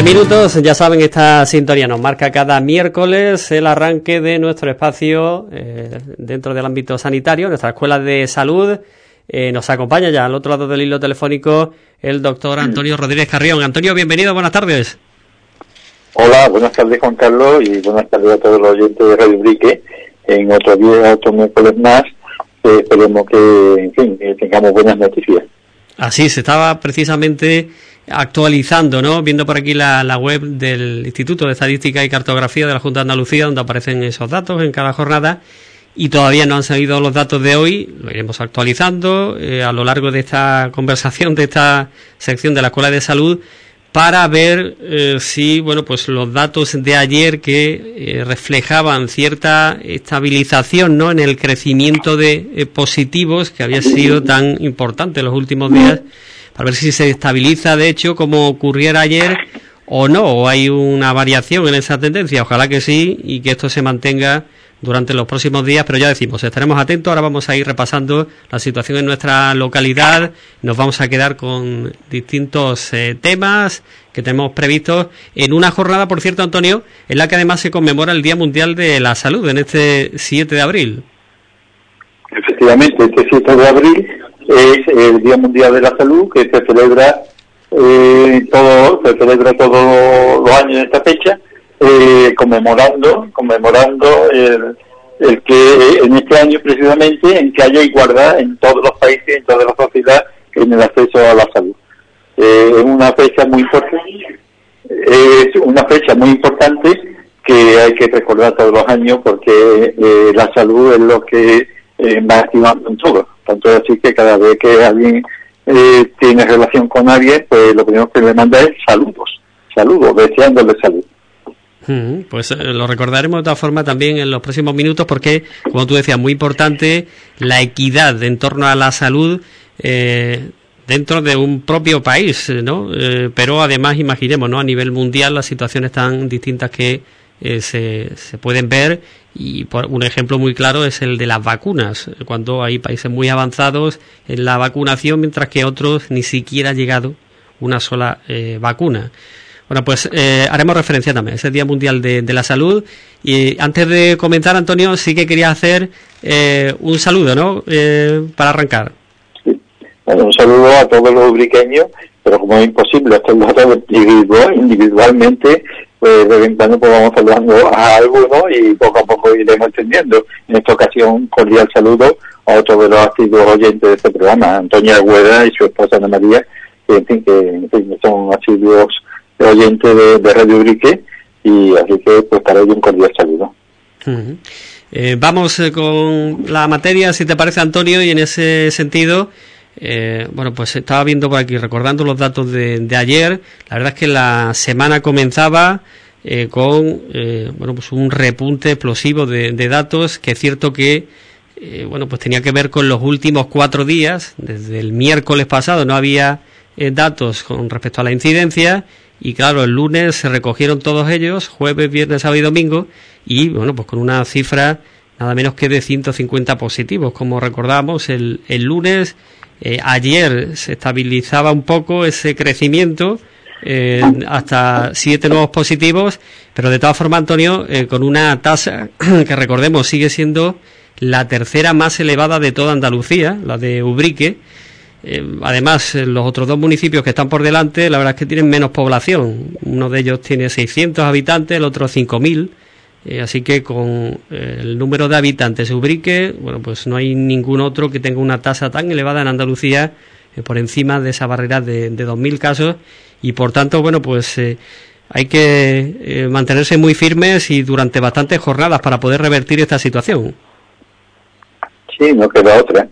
12 y 20 minutos, ya saben, esta sintonía nos marca cada miércoles el arranque de nuestro espacio eh, dentro del ámbito sanitario, nuestra escuela de salud. Eh, nos acompaña ya al otro lado del hilo telefónico el doctor Antonio Rodríguez Carrión. Antonio, bienvenido, buenas tardes. Hola, buenas tardes Juan Carlos y buenas tardes a todos los oyentes de Radio Brique en otro día, otro miércoles más. Eh, esperemos que, en fin, tengamos buenas noticias. Así, se estaba precisamente actualizando, ¿no? Viendo por aquí la, la, web del Instituto de Estadística y Cartografía de la Junta de Andalucía, donde aparecen esos datos en cada jornada. Y todavía no han salido los datos de hoy, lo iremos actualizando eh, a lo largo de esta conversación, de esta sección de la Escuela de Salud, para ver eh, si, bueno, pues los datos de ayer que eh, reflejaban cierta estabilización, ¿no? En el crecimiento de eh, positivos que había sido tan importante en los últimos días a ver si se estabiliza, de hecho, como ocurriera ayer o no, o hay una variación en esa tendencia. Ojalá que sí y que esto se mantenga durante los próximos días, pero ya decimos, estaremos atentos. Ahora vamos a ir repasando la situación en nuestra localidad. Nos vamos a quedar con distintos eh, temas que tenemos previstos en una jornada, por cierto, Antonio, en la que además se conmemora el Día Mundial de la Salud en este 7 de abril. Efectivamente, este 7 de abril es el Día Mundial de la Salud que se celebra eh, todo se celebra todos los años en esta fecha eh, conmemorando conmemorando el, el, que en este año precisamente en que haya igualdad en todos los países en toda la sociedad en el acceso a la salud. Eh, es una fecha muy importante es una fecha muy importante que hay que recordar todos los años porque eh, la salud es lo que eh, va activando en todo tanto así que cada vez que alguien eh, tiene relación con alguien, pues lo primero que le manda es saludos, saludos, deseándole salud. Pues eh, lo recordaremos de todas formas también en los próximos minutos porque, como tú decías, muy importante la equidad en torno a la salud eh, dentro de un propio país, ¿no? pero además, imaginemos, ¿no? A nivel mundial las situaciones tan distintas que se, se pueden ver y por un ejemplo muy claro es el de las vacunas, cuando hay países muy avanzados en la vacunación, mientras que otros ni siquiera ha llegado una sola eh, vacuna. Bueno, pues eh, haremos referencia también, es el Día Mundial de, la Salud. Y antes de comenzar, Antonio, sí que quería hacer eh, un saludo, ¿no? para arrancar. Sí. Bueno, un saludo a todos los ubriqueños, pero como es imposible hacerlo individualmente, pues de vez en cuando pues vamos saludando a algunos y poco a poco iremos entendiendo. En esta ocasión, cordial saludo a otro de los asiduos oyentes de este programa, Antonia Agüeda y su esposa Ana María, que, en fin, que son asiduos oyentes de, Radio Brique, y así que pues para ellos un cordial saludo. Eh, vamos eh, con la materia, si te parece, Antonio, y en ese sentido, eh, bueno, pues estaba viendo por aquí, recordando los datos de, ayer. La verdad es que la semana comenzaba eh, con eh, bueno, pues un repunte explosivo de, datos, que es cierto que bueno, pues tenía que ver con los últimos cuatro días. Desde el miércoles pasado no había datos con respecto a la incidencia. Y claro, el lunes se recogieron todos ellos, jueves, viernes, sábado y domingo, y bueno, pues con una cifra nada menos que de 150 positivos. Como recordamos, el lunes eh, ayer se estabilizaba un poco ese crecimiento eh, hasta siete nuevos positivos, pero de todas formas, Antonio, eh, con una tasa que recordemos sigue siendo la tercera más elevada de toda Andalucía, la de Ubrique. además, los otros dos municipios que están por delante, la verdad es que tienen menos población. Uno de ellos tiene 600 habitantes, el otro 5.000. Eh, así que con eh, el número de habitantes Ubrique, bueno, pues no hay ningún otro que tenga una tasa tan elevada en Andalucía eh, por encima de esa barrera de, de 2.000 casos y por tanto, bueno, pues hay que mantenerse muy firmes y durante bastantes jornadas para poder revertir esta situación. Sí, no queda otra.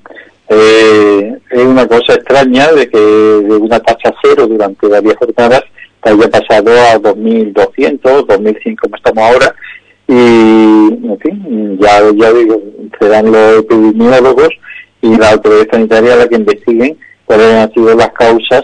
es una cosa extraña de que de una tasa cero durante varias jornadas haya pasado a 2.200, 2.100 como estamos ahora, y en fin, ya, ya digo, serán los epidemiólogos y la autoridad sanitaria la que investiguen cuáles han sido las causas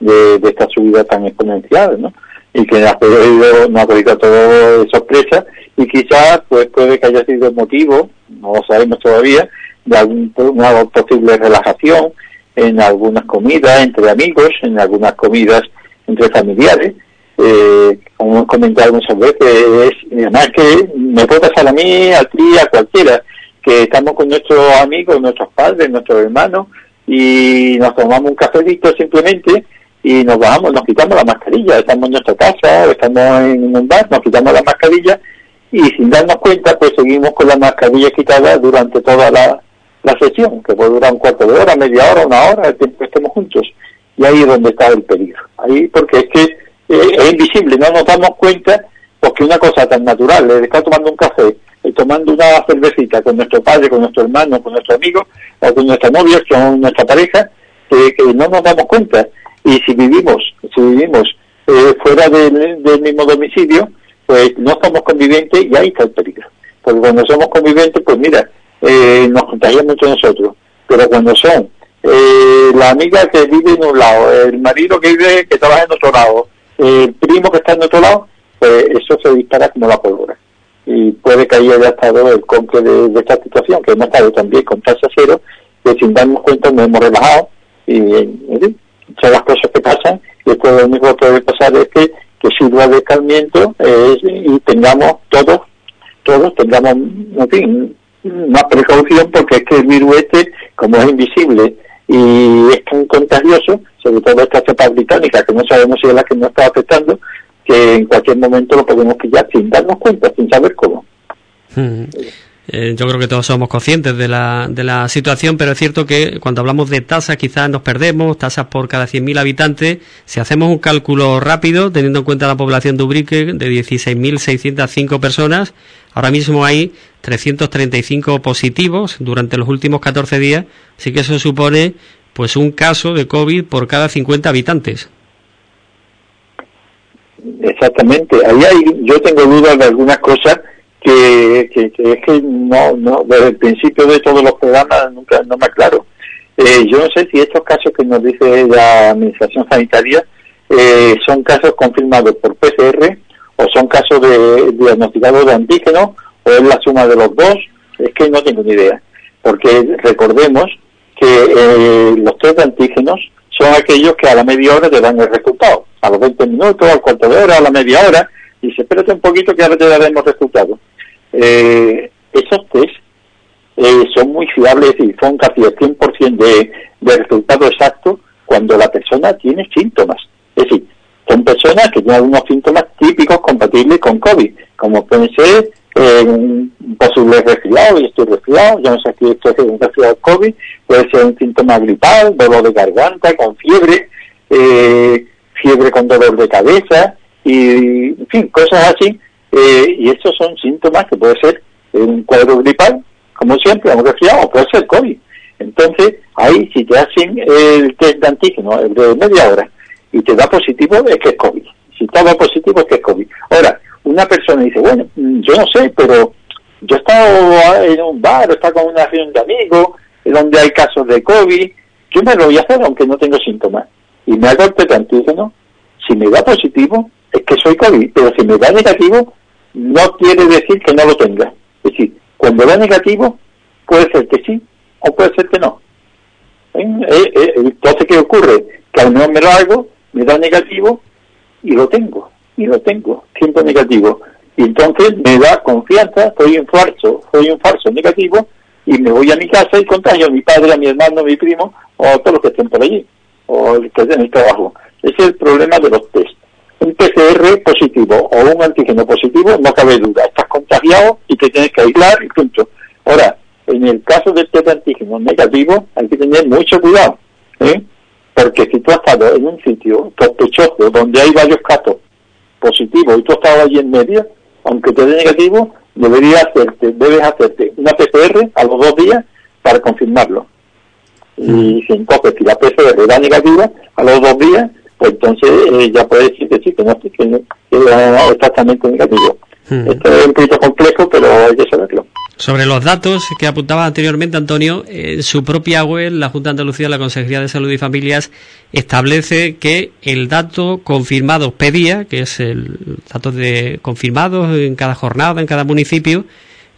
de, esta subida tan exponencial, ¿no? Y que ha podido, no ha podido todo de sorpresa y quizás pues puede que haya sido motivo, no lo sabemos todavía, de algún, una posible relajación en algunas comidas entre amigos, en algunas comidas entre familiares, eh, como hemos comentado muchas veces, es, además que me puede pasar a mí, a ti, a cualquiera, que estamos con nuestros amigos, nuestros padres, nuestros hermanos, y nos tomamos un cafecito simplemente y nos bajamos, nos quitamos la mascarilla, estamos en nuestra casa, estamos en un bar, nos quitamos la mascarilla y sin darnos cuenta pues seguimos con la mascarilla quitada durante toda la, la sesión, que puede durar un cuarto de hora, media hora, una hora, el tiempo que estemos juntos. Y ahí es donde está el peligro. Ahí, porque es que eh, es invisible, no nos damos cuenta porque una cosa tan natural, de estar tomando un café, eh, tomando una cervecita con nuestro padre, con nuestro hermano, con nuestro amigo, o con nuestra novia, con nuestra pareja, que no nos damos cuenta. Y si vivimos, si vivimos eh, fuera del, mismo domicilio, pues no somos convivientes y ahí está el peligro. Porque cuando somos convivientes, pues mira, eh, nos contagiamos entre nosotros. Pero cuando son eh, la amiga que vive en un lado, el marido que vive, que trabaja en otro lado, el primo que está en otro lado, pues eso se dispara como la pólvora. Y puede que haya estado el compre de, esta situación, que hemos estado también con tasa cero, que sin darnos cuenta nos hemos relajado y, y, son las cosas que pasan y después lo único que puede pasar es que, que sirva de calmiento y tengamos todos, todos tengamos, en fin, más precaución porque es que el virus este, como es invisible y es tan contagioso, sobre todo esta cepa británica, que no sabemos si es la que nos está afectando, que en cualquier momento lo podemos pillar sin darnos cuenta, sin saber cómo. Hmm. Eh, yo creo que todos somos conscientes de la, de la situación, pero es cierto que cuando hablamos de tasas quizás nos perdemos, tasas por cada 100.000 habitantes. Si hacemos un cálculo rápido, teniendo en cuenta la población de Ubrique de 16.605 personas, ahora mismo hay 335 positivos durante los últimos 14 días, así que eso supone pues un caso de COVID por cada 50 habitantes. Exactamente, ahí hay, yo tengo dudas de algunas cosas que, es que no, no, desde el principio de todos los programas nunca no me aclaro. Eh, yo no sé si estos casos que nos dice la Administración Sanitaria eh, son casos confirmados por PCR o son casos de diagnosticados de antígenos o es la suma de los dos, es que no tengo ni idea. Porque recordemos que eh, los test de antígenos son aquellos que a la media hora te dan el resultado, a los 20 minutos, al cuarto de hora, a la media hora, y dice, espérate un poquito que ahora te daremos resultados eh, esos test eh, son muy fiables y son casi el 100% de, de resultado exacto cuando la persona tiene síntomas. Es decir, son personas que tienen unos síntomas típicos compatibles con COVID, como pueden ser eh, un posible resfriado, y estoy resfriado, yo no sé si esto es un resfriado COVID, puede ser un síntoma gripal, dolor de garganta, con fiebre, eh, fiebre con dolor de cabeza, y en fin, cosas así eh, y estos son síntomas que puede ser un cuadro gripal, como siempre, un resfriado, puede ser COVID. Entonces, ahí si te hacen el test de antígeno el de media hora y te da positivo, es que es COVID. Si te da positivo, es que es COVID. Ahora, una persona dice, bueno, mm, yo no sé, pero yo he estado en un bar, o estado con una reunión de amigos, donde hay casos de COVID, yo me lo voy a hacer aunque no tengo síntomas. Y me hago el test de antígeno, si me da positivo, es que soy COVID, pero si me da negativo, no quiere decir que no lo tenga. Es decir, cuando da negativo, puede ser que sí o puede ser que no. ¿Eh? Eh, eh, entonces, ¿qué ocurre? Que a lo mejor me lo hago, me da negativo y lo tengo, y lo tengo, siempre negativo. Y entonces me da confianza, soy un falso, soy un falso negativo, y me voy a mi casa y contagio a mi padre, a mi hermano, a mi primo, o a todos los que estén por allí, o el que estén en el trabajo. Ese es el problema de los test un PCR positivo o un antígeno positivo, no cabe duda, estás contagiado y te tienes que aislar y punto. Ahora, en el caso del test antígeno negativo, hay que tener mucho cuidado, ¿eh? porque si tú has estado en un sitio sospechoso donde hay varios casos positivos y tú has estado allí en medio, aunque te dé negativo, deberías hacerte, debes hacerte una PCR a los dos días para confirmarlo. Y si entonces si la PCR da negativa, a los dos días pues entonces eh, ya puede decir que sí, que no, que es exactamente negativo. Hmm. Esto es un poquito complejo, pero hay que saberlo. Sobre los datos que apuntaba anteriormente Antonio, en su propia web, la Junta de Andalucía, la Consejería de Salud y Familias, establece que el dato confirmado pedía, que es el dato de confirmados en cada jornada, en cada municipio,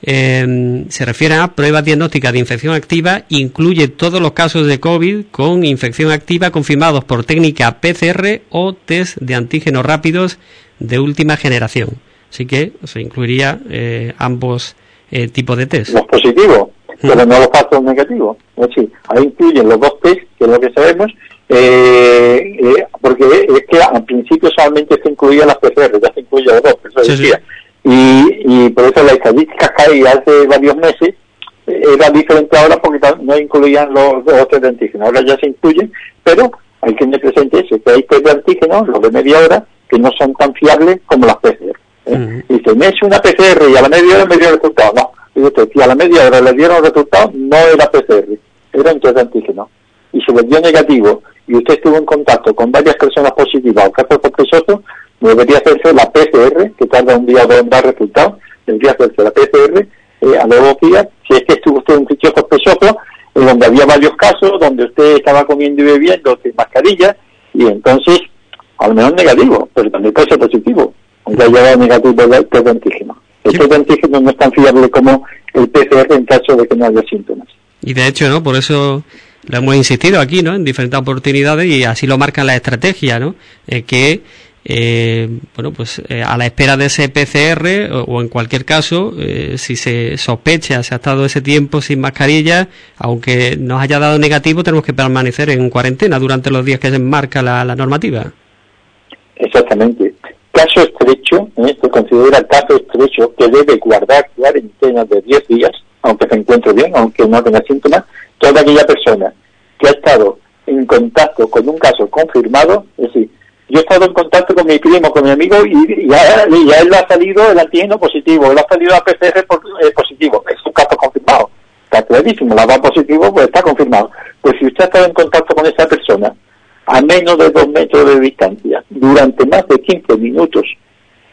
eh, se refiere a pruebas diagnósticas de infección activa, incluye todos los casos de COVID con infección activa confirmados por técnica PCR o test de antígenos rápidos de última generación. Así que se incluiría eh, ambos eh, tipos de test. Los positivos, pero no los falsos negativos. Es decir, ahí incluyen los dos test, que es lo que sabemos, eh, eh, porque es que al principio solamente se incluían las PCR, ya se incluye los dos, eso decía. Y, y por eso la estadística que hay hace varios meses era diferente ahora porque no incluían los, test de antígenos, ahora ya se incluyen, pero hay que tener presente eso, que hay test de antígenos, los de media hora, que no son tan fiables como las PCR. ¿eh? Y se me hecho una PCR y a la media hora me dio el resultado, no. Y usted, si a la media hora le dieron el resultado, no era PCR, era un test de antígenos. Y se le dio negativo y usted estuvo en contacto con varias personas positivas o casos sospechosos, debería hacerse la PCR, que tarda un día o dos en dar resultados, debería hacerse la PCR eh, a los dos días, si es que estuvo usted en un sitio sospechoso, en donde había varios casos, donde usted estaba comiendo y bebiendo sin mascarilla, y entonces, al menos negativo, pero también puede ser positivo, aunque haya negativo el test de antígeno. El test de antígeno no es tan fiable como el PCR en caso de que no haya síntomas. Y de hecho, ¿no? Por eso lo hemos insistido aquí, ¿no? En diferentes oportunidades y así lo marca la estrategia, ¿no? Eh, que eh, bueno, pues eh, a la espera de ese PCR o, en cualquier caso, eh, si se sospecha, se ha estado ese tiempo sin mascarilla, aunque nos haya dado negativo, tenemos que permanecer en cuarentena durante los días que se marca la, normativa. Exactamente. Caso estrecho, se considera caso estrecho que debe guardar cuarentena de 10 días, aunque se encuentre bien, aunque no tenga síntomas, toda aquella persona que ha estado en contacto con un caso confirmado, es decir, yo he estado en contacto con mi primo, con mi amigo, y, a, él le ha salido el antígeno positivo, él ha salido la PCR eh, positivo, es un caso confirmado. Está clarísimo, la va positivo, pues está confirmado. Pues si usted ha estado en contacto con esa persona a menos de dos metros de distancia durante más de 15 minutos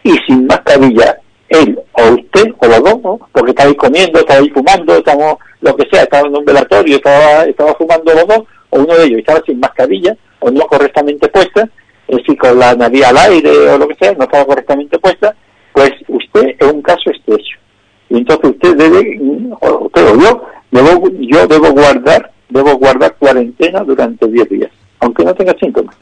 y sin mascarilla, él o usted o los dos, porque estáis comiendo, estáis fumando, estamos, lo que sea, estaba en un velatorio, estaba, estaba fumando los dos, o uno de ellos estaba sin mascarilla o no correctamente puesta, es decir, con la nariz al aire o lo que sea, no estaba correctamente puesta, pues usted es un caso estrecho. Y entonces usted debe, usted o yo, debo, yo debo guardar, debo guardar cuarentena durante 10 días, aunque no tenga síntomas,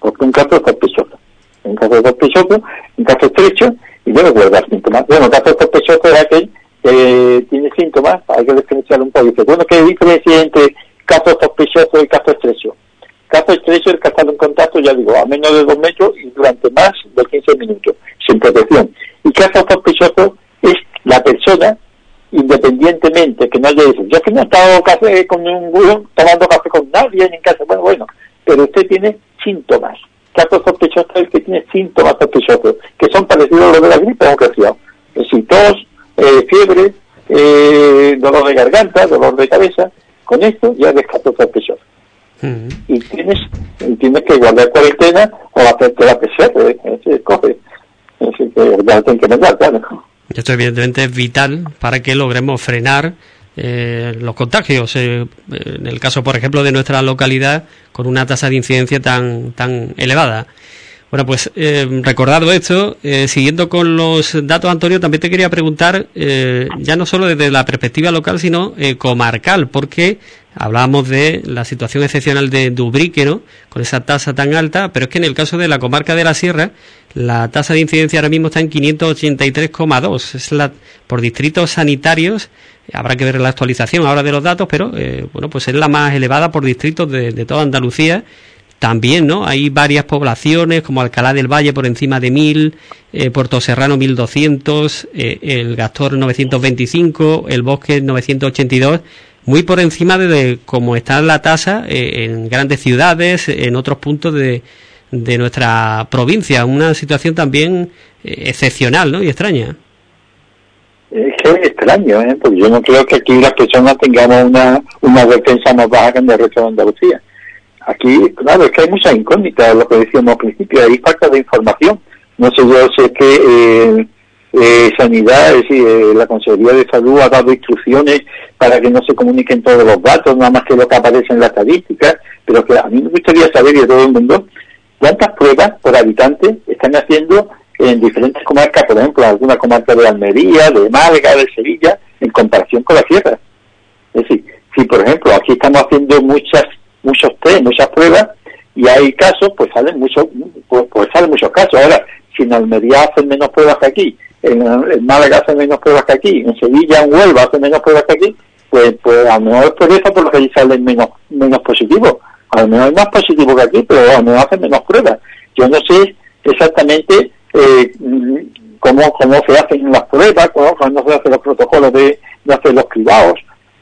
porque un caso sospechoso. Un caso sospechoso, un caso estrecho, y debe guardar síntomas. Bueno, un caso sospechoso es aquel que tiene síntomas, hay que diferenciar un poco. Bueno, ¿qué diferencia entre caso sospechoso y caso estrecho? Caso estrecho, el que ha ya digo, a menos de dos metros y durante más de 15 minutos, sin protección. Y caso sospechoso es la persona, independientemente que no haya dicho, yo que no he estado café con un tomando café con nadie en casa, bueno, bueno, pero usted tiene síntomas. Caso sospechoso es el que tiene síntomas sospechosos, que son parecidos a los de la gripe o resfriado. Es decir, tos, eh, fiebre, eh, dolor de garganta, dolor de cabeza, con esto ya es sospechoso y tienes, tienes que guardar cuarentena o hacerte la PCR, se coge. Así que ya que mandar, claro. Esto evidentemente es vital para que logremos frenar eh, los contagios. Eh, en el caso, por ejemplo, de nuestra localidad, con una tasa de incidencia tan, tan elevada. Bueno, pues eh, recordado esto, eh, siguiendo con los datos, Antonio, también te quería preguntar, eh, ya no solo desde la perspectiva local, sino comarcal, porque hablábamos de la situación excepcional de Dubrique, ¿no? Con esa tasa tan alta, pero es que en el caso de la comarca de la Sierra, la tasa de incidencia ahora mismo está en 583,2. Es la, por distritos sanitarios, habrá que ver la actualización ahora de los datos, pero bueno, pues es la más elevada por distritos de, de toda Andalucía también, ¿no? Hay varias poblaciones como Alcalá del Valle por encima de 1000, eh, Puerto Serrano 1200, eh, el Gastor 925, el Bosque 982, muy por encima de, cómo está la tasa eh, en grandes ciudades, en otros puntos de, de nuestra provincia. Una situación también eh, excepcional, ¿no? Y extraña. Es que es extraño, ¿eh? Porque yo no creo que aquí las personas tengamos una, una defensa más baja que en el resto de Andalucía. Aquí, claro, es que hay muchas incógnitas, lo que decíamos al principio, hay falta de información. No sé yo si es que eh, eh, Sanidad, es decir, eh, la Consejería de Salud ha dado instrucciones para que no se comuniquen todos los datos, nada más que lo que aparece en la estadística, pero que a mí me gustaría saber, y a todo el mundo, cuántas pruebas por habitante están haciendo en diferentes comarcas, por ejemplo, alguna comarca de Almería, de Málaga, de Sevilla, en comparación con la sierra. Es decir, si por ejemplo aquí estamos haciendo muchas muchos test, muchas pruebas y hay casos, pues salen muchos pues, pues salen muchos casos. Ahora, si en Almería hacen menos pruebas que aquí, en, Málaga hacen menos pruebas que aquí, en Sevilla, en Huelva hacen menos pruebas que aquí, pues, pues a lo mejor por lo que allí salen menos, menos positivos. A lo es más positivo que aquí, pero a lo mejor hacen menos pruebas. Yo no sé exactamente eh, cómo, cómo se hacen las pruebas, cómo, cómo se hacen los protocolos de, de hacer los cribados,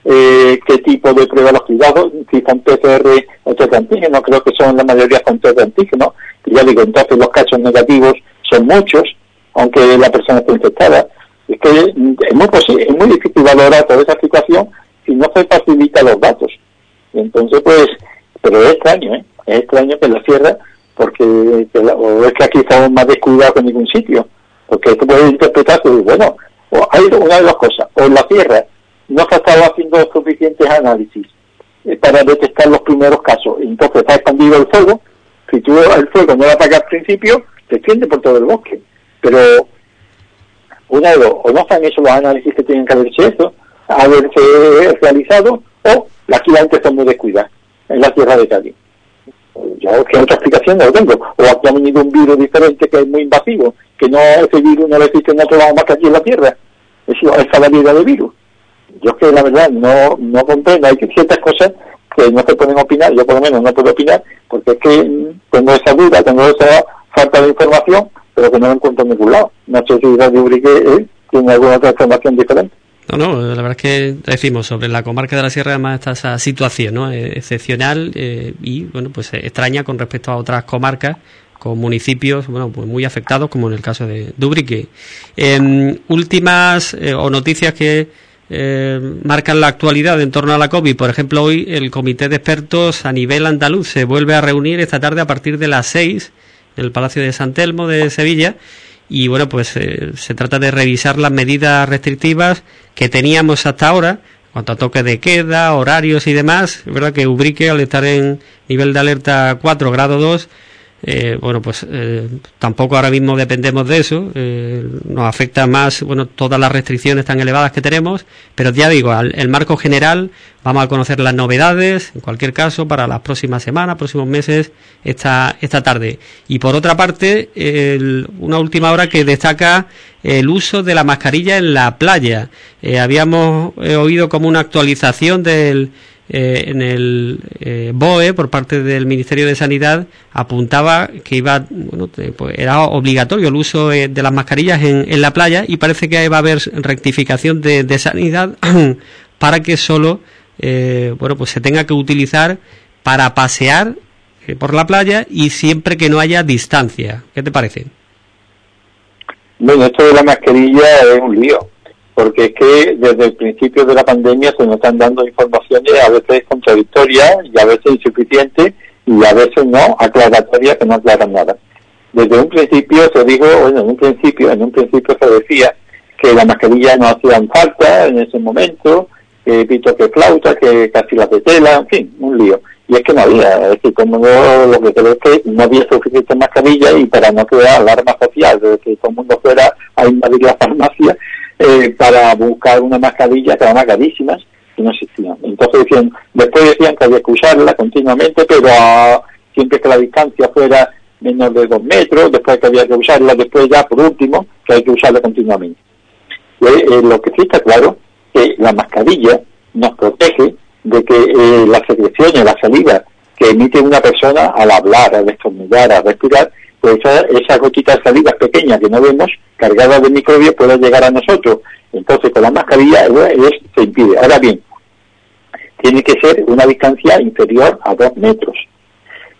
eh, qué tipo de pruebas los cribados, si son PCR o test de antígeno, creo que son la mayoría con test de antígeno, y ya digo, entonces los casos negativos son muchos, aunque la persona esté infectada. Es que es muy, es muy difícil valorar toda esa situación si no se facilita los datos. entonces, pues, pero es extraño, ¿eh? Es extraño que la sierra, porque o es que aquí estamos más descuidados que en ningún sitio, porque esto puede interpretarse, bueno, o hay una de las cosas, o la sierra no se ha estado haciendo suficientes análisis eh, para detectar los primeros casos, entonces está expandido el fuego, si tú el fuego no lo apagas al principio, se extiende por todo el bosque, pero una de dos, o no se han hecho los análisis que tienen que haberse hecho, haberse realizado, o la gente son muy descuidadas en la tierra de Cádiz. Yo que otra explicación no lo tengo. O aquí ha venido un virus diferente que es muy invasivo, que no ese virus no existe en otro lado más que aquí en la tierra. Es esa variedad de virus. Yo que la verdad no, no comprendo, hay ciertas cosas que no se pueden opinar, yo por lo menos no puedo opinar, porque es que tengo esa duda, tengo esa falta de información, pero que no lo encuentro en ningún lado. No sé si Radio Ubrique eh, tiene alguna otra información diferente. No, no, la verdad es que decimos sobre la comarca de la Sierra además está esa situación ¿no? Eh, excepcional eh, y bueno pues extraña con respecto a otras comarcas con municipios bueno pues muy afectados como en el caso de Dubrique. Em, últimas o noticias que marcan la actualidad en torno a la COVID. Por ejemplo, hoy el comité de expertos a nivel andaluz se vuelve a reunir esta tarde a partir de las seis el Palacio de San Telmo de Sevilla. Y bueno, pues eh, se trata de revisar las medidas restrictivas que teníamos hasta ahora, en cuanto a toque de queda, horarios y demás. Es verdad que Ubrique, al estar en nivel de alerta 4, grado 2, eh, bueno, pues eh, tampoco ahora mismo dependemos de eso. Eh, nos afecta más, bueno, todas las restricciones tan elevadas que tenemos, pero ya digo, el marco general, vamos a conocer las novedades, en cualquier caso, para las próximas semanas, próximos meses, esta, esta tarde. Y por otra parte, una última hora que destaca el uso de la mascarilla en la playa. habíamos oído como una actualización del eh, en el eh, BOE por parte del Ministerio de Sanidad apuntaba que iba bueno pues era obligatorio el uso eh, de las mascarillas en, en, la playa y parece que va a haber rectificación de, de sanidad para que solo bueno pues se tenga que utilizar para pasear por la playa y siempre que no haya distancia ¿qué te parece? Bueno, esto de la mascarilla es un lío porque es que desde el principio de la pandemia se nos están dando informaciones a veces contradictorias y a veces insuficientes y a veces no aclaratorias que no aclaran nada. Desde un principio se dijo, bueno, en un principio, en un principio se decía que las mascarillas no hacían falta en ese momento, que pito que flauta, que casi las de tela, en fin, un lío. Y es que no había, es decir, como lo que creo es que no había suficiente mascarilla y para no crear alarma social, de que todo el mundo fuera a invadir la farmacia, eh, para buscar una mascarilla que eran carísimas y no existían. Entonces decían, después decían que había que usarla continuamente, pero siempre que la distancia fuera menos de dos metros, después que había que usarla, después ya por último, que hay que usarla continuamente. Eh, eh, lo que sí está claro que la mascarilla nos protege de que eh, las secreciones, la salida que emite una persona al hablar, al estornudar, al respirar, pues esa, esa gotita de salida pequeña que no vemos, cargada de microbios, puede llegar a nosotros. Entonces, con la mascarilla se impide. Ahora bien, tiene que ser una distancia inferior a dos metros.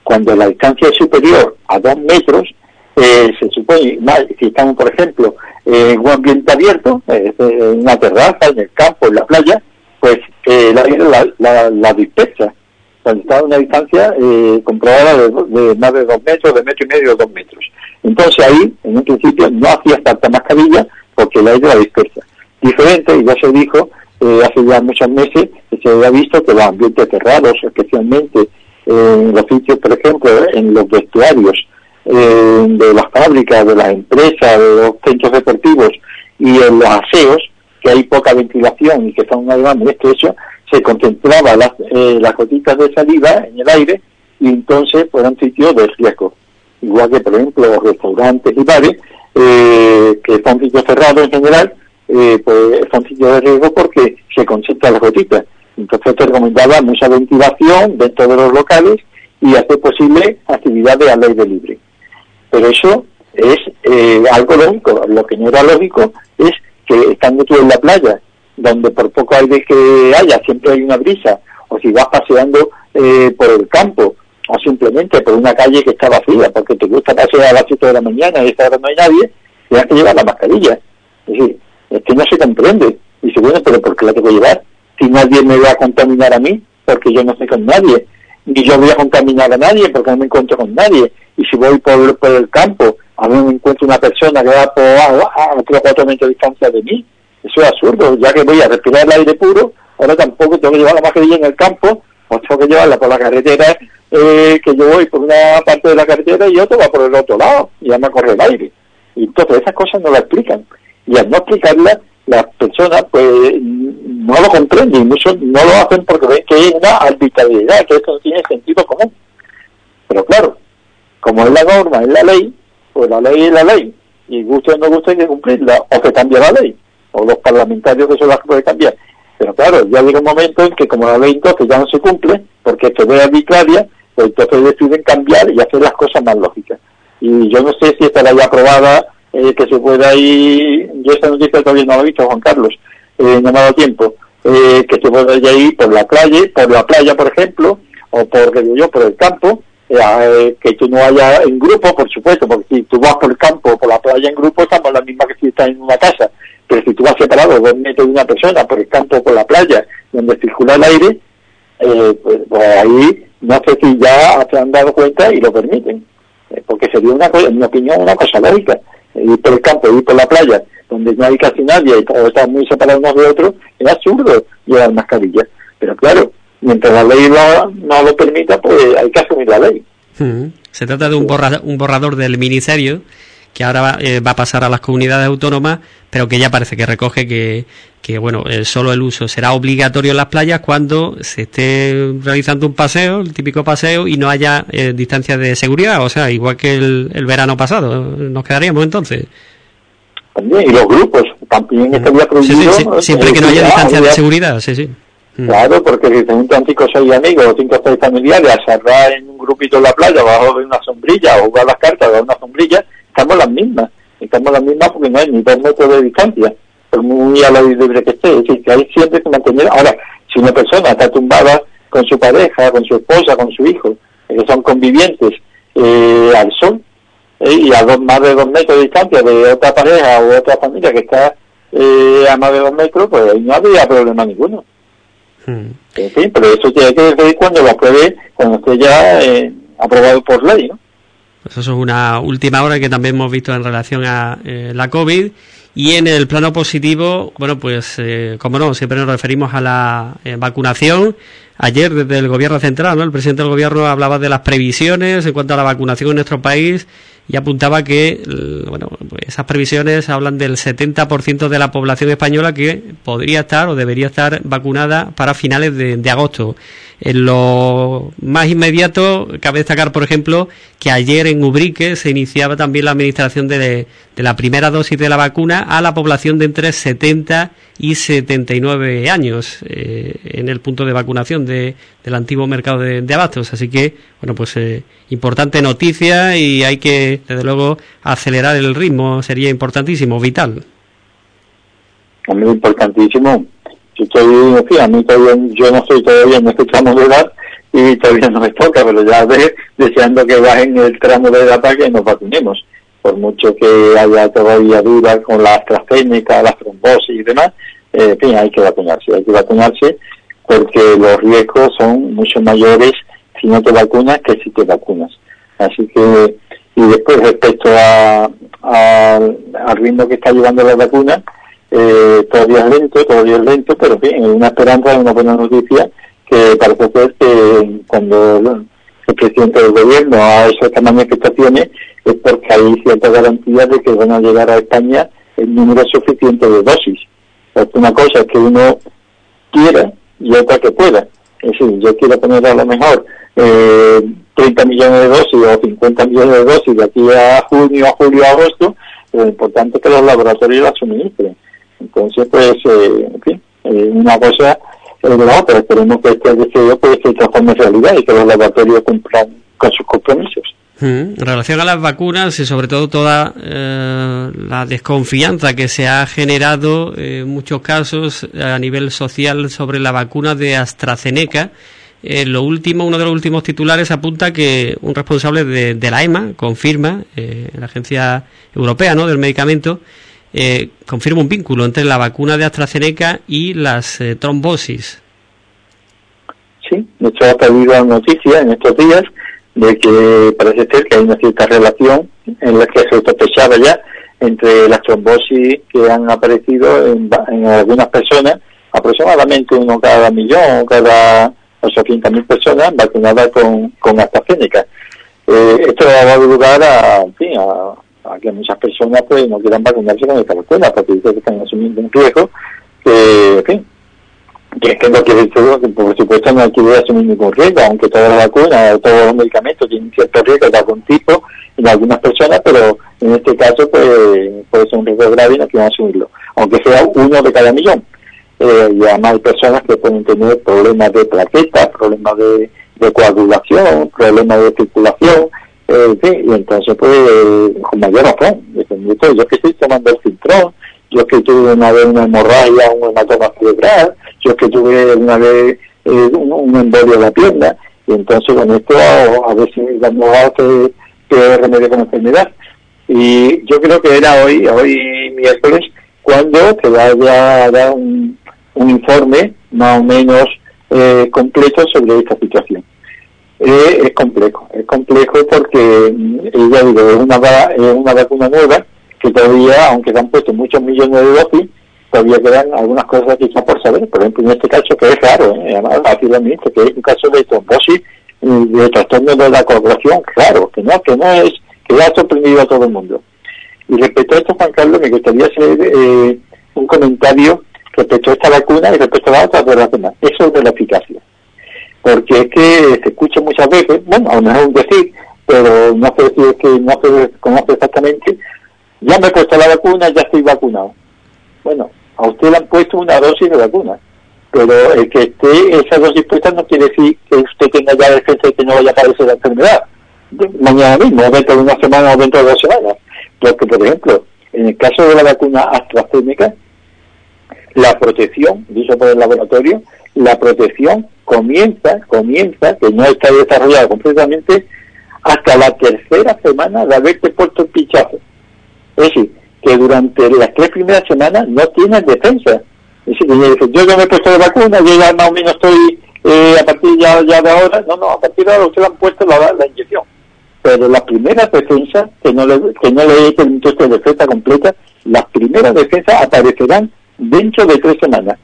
Cuando la distancia es superior a dos metros, eh, se supone, si estamos, por ejemplo, en un ambiente abierto, eh, en una terraza, en el campo, en la playa, pues eh, la, la, la dispersa a una distancia eh, comprobada de, más de dos metros, de metro y medio, dos metros. Entonces ahí, en un principio, no hacía falta mascarilla porque el aire la dispersa. Diferente, y ya se dijo eh, hace ya muchos meses, que se había visto que los ambientes cerrados, especialmente en los sitios, por ejemplo, en los vestuarios de las fábricas, de las empresas, de los centros deportivos y en los aseos, que hay poca ventilación y que son además muy estrechos, se concentraba las, eh, las gotitas de saliva en el aire y entonces fueron sitios de riesgo. Igual que, por ejemplo, los restaurantes y bares, eh, que son sitios cerrados en general, eh, pues son sitios de riesgo porque se concentran las gotitas. Entonces te recomendaba mucha ventilación dentro de los locales y hacer posible actividades al aire libre. Pero eso es eh, algo lógico. Lo que no era lógico es que estando tú en la playa, donde por poco aire que haya, siempre hay una brisa, o si vas paseando eh, por el campo, o simplemente por una calle que está vacía, porque te gusta pasear a las 7 de la mañana y esta hora no hay nadie, tienes que llevar la mascarilla. Es decir, es que no se comprende. Y dice, bueno, pero ¿por qué la tengo que llevar? Si nadie me va a contaminar a mí, porque yo no estoy con nadie. Ni yo voy a contaminar a nadie, porque no me encuentro con nadie. Y si voy por, por el campo, a mí me encuentro una persona que va por, a 3 o 4 metros de distancia de mí. Eso es absurdo, ya que voy a respirar el aire puro, ahora tampoco tengo que llevar la mascarilla en el campo, o tengo que llevarla por la carretera, eh, que yo voy por una parte de la carretera y otro va por el otro lado, y ya me corre el aire. Y entonces esas cosas no las explican. Y al no explicarlas, las personas pues no lo comprenden y muchos no lo hacen porque ven que es una arbitrariedad, que esto no tiene sentido común. Pero claro, como es la norma, es la ley, pues la ley es la ley, y guste o no guste hay que cumplirla, o que cambie la ley, o los parlamentarios que son los que pueden cambiar. Pero claro, ya llega un momento en que como la ley entonces ya no se cumple, porque esto es arbitraria, pues entonces deciden cambiar y hacer las cosas más lógicas. Y yo no sé si esta ley aprobada eh, que se pueda ir, yo esta noticia todavía no lo he visto, Juan Carlos, eh, no me ha dado tiempo, eh, que se pueda ir por la playa, por la playa, por ejemplo, o por, digo yo, por el campo, eh, que tú no vayas en grupo, por supuesto, porque si tú vas por el campo o por la playa en grupo, estamos la misma que si estás en una casa, pero si tú vas separado dos metros de una persona por el campo o por la playa, donde circula el aire, eh, pues, pues, ahí no sé si ya se han dado cuenta y lo permiten, porque sería una en mi opinión, una cosa lógica ir por el campo, ir por la playa, donde no hay casi nadie y todos están muy separados unos de otros, es absurdo llevar mascarilla. Pero claro, mientras la ley no, lo permita, pues hay que asumir la ley. Hmm. Se trata de un, borrador, un borrador del ministerio que ahora va, eh, va, a pasar a las comunidades autónomas, pero que ya parece que recoge que, que bueno, el, solo el uso será obligatorio en las playas cuando se esté realizando un paseo, el típico paseo, y no haya eh, distancias de seguridad, o sea, igual que el, el, verano pasado, nos quedaríamos entonces. También, y los grupos, también estaría prohibido. Sí, sí, siempre que no haya distancia de seguridad, sí, sí. Claro, porque si un cinco o seis amigos o cinco o seis familiares a cerrar en un grupito en la playa bajo de una sombrilla o jugar las cartas bajo una sombrilla, estamos las mismas. Estamos las mismas porque no hay ni dos metros de distancia, por muy a la libre que esté. Es decir, que hay siempre que mantener. Ahora, si una persona está tumbada con su pareja, con su esposa, con su hijo, que son convivientes eh, al sol, eh, y a dos, más de dos metros de distancia de otra pareja o otra familia que está eh, a más de dos metros, pues ahí no habría problema ninguno. Hmm. En fin, pero eso tiene que ver cuando lo apruebe, cuando esté ya eh, aprobado por ley, ¿no? Pues eso es una última hora que también hemos visto en relación a eh, la COVID. Y en el plano positivo, bueno, pues, eh, como no, siempre nos referimos a la eh, vacunación. Ayer, desde el Gobierno Central, ¿no? el presidente del Gobierno hablaba de las previsiones en cuanto a la vacunación en nuestro país y apuntaba que, bueno, pues esas previsiones hablan del 70% de la población española que podría estar o debería estar vacunada para finales de, de agosto. En lo más inmediato, cabe destacar, por ejemplo, que ayer en Ubrique se iniciaba también la administración de, de, la primera dosis de la vacuna a la población de entre 70 y 79 años eh, en el punto de vacunación de, del antiguo mercado de, de abastos. Así que, bueno, pues eh, importante noticia y hay que, desde luego, acelerar el ritmo. Sería importantísimo, vital. Muy importantísimo yo estoy, a mí todavía, yo no soy todavía en este tramo de edad y todavía no me toca, pero ya ve, deseando que bajen el tramo de edad para nos vacunemos. Por mucho que haya todavía dudas con la AstraZeneca, la trombosis y demás, eh, fin, hay que vacunarse, hay que vacunarse porque los riesgos son mucho mayores si no te vacunas que si te vacunas. Así que, y después respecto a, al ritmo que está llevando la vacuna, eh, todavía es lento, todavía es lento, pero en una esperanza, una buena noticia, que parece ser que cuando el presidente del gobierno ha hecho estas manifestaciones es porque hay cierta garantía de que van a llegar a España el número suficiente de dosis. Porque una cosa que uno quiera y otra que pueda. Es decir, yo quiero poner a lo mejor eh, 30 millones de dosis o 50 millones de dosis de aquí a junio, a julio, a agosto, lo importante es que los laboratorios las suministren. Entonces, pues, eh, en fin, eh, una cosa es la otra. Esperemos que este deseo pues, se transforme en realidad y que los laboratorios cumplan con sus compromisos. En relación a las vacunas y sobre todo toda eh, la desconfianza que se ha generado en muchos casos a nivel social sobre la vacuna de AstraZeneca, eh, lo último, uno de los últimos titulares apunta que un responsable de, la EMA confirma, eh, la Agencia Europea ¿no? del Medicamento, eh, confirma un vínculo entre la vacuna de AstraZeneca y las eh, trombosis. Sí, de hecho ha salido noticia en estos días de que parece ser que hay una cierta relación en la que se sospechaba ya entre las trombosis que han aparecido en, en algunas personas, aproximadamente uno cada millón o cada 800.000 personas vacunadas con, con AstraZeneca. Eh, esto ha dado lugar a, en fin, a, que muchas personas pues no quieran vacunarse con esta vacuna porque dicen que están asumiendo un riesgo que, fin, que es que no quiere decir, por supuesto no quiere asumir ningún riesgo, aunque todas las vacunas, todos los medicamentos tienen cierto riesgo de algún tipo en algunas personas, pero en este caso pues puede ser un riesgo grave y no quieren asumirlo, aunque sea uno de cada millón. Eh, y además hay personas que pueden tener problemas de plaquetas, problemas de, coagulación, problemas de circulación, eh, y entonces pues con mayor razón, yo que estoy tomando el filtrón, yo que tuve una vez una hemorragia, un hematoma cerebral, yo que tuve una vez eh, un, embolio de la pierna, y entonces con esto a, ver si damos a que, remedio con enfermedad. Y yo creo que era hoy, hoy miércoles, cuando se va a dar un, un informe más o menos eh, completo sobre esta situación. Eh, es complejo, es complejo porque, mm, ya digo, es una, es una vacuna nueva que todavía, aunque se han puesto muchos millones de dosis, todavía quedan algunas cosas quizás por saber. Por ejemplo, en este caso que es raro, ¿eh? que es un caso de trombosis, de trastorno de la coagulación, claro, que no, que no es, que ha sorprendido a todo el mundo. Y respecto a esto, Juan Carlos, me gustaría hacer eh, un comentario respecto a esta vacuna y respecto a la otra de la vacuna. Eso es de la eficacia. Porque es que se escucha muchas veces, bueno, a lo mejor un decir, pero no sé si es que no se conoce exactamente, ya me he puesto la vacuna, ya estoy vacunado. Bueno, a usted le han puesto una dosis de vacuna, pero el que esté esa dosis puesta no quiere decir que usted tenga ya defensa y que no vaya a aparecer la enfermedad. Mañana mismo, dentro de una semana o dentro de dos semanas. Porque, por ejemplo, en el caso de la vacuna AstraZeneca, la protección, dicho por el laboratorio, la protección comienza, comienza, que no está desarrollada completamente, hasta la tercera semana de haberte puesto el pinchazo. Es decir, que durante las tres primeras semanas no tienes defensa. Es decir, yo ya me he puesto de vacuna, yo ya más o menos estoy eh, a partir ya, de ahora, no, no, a partir de ahora usted han puesto la, la inyección. Pero las primeras defensas, que no le, que no le he permitido esta defensa completa, las primeras defensas aparecerán dentro de tres semanas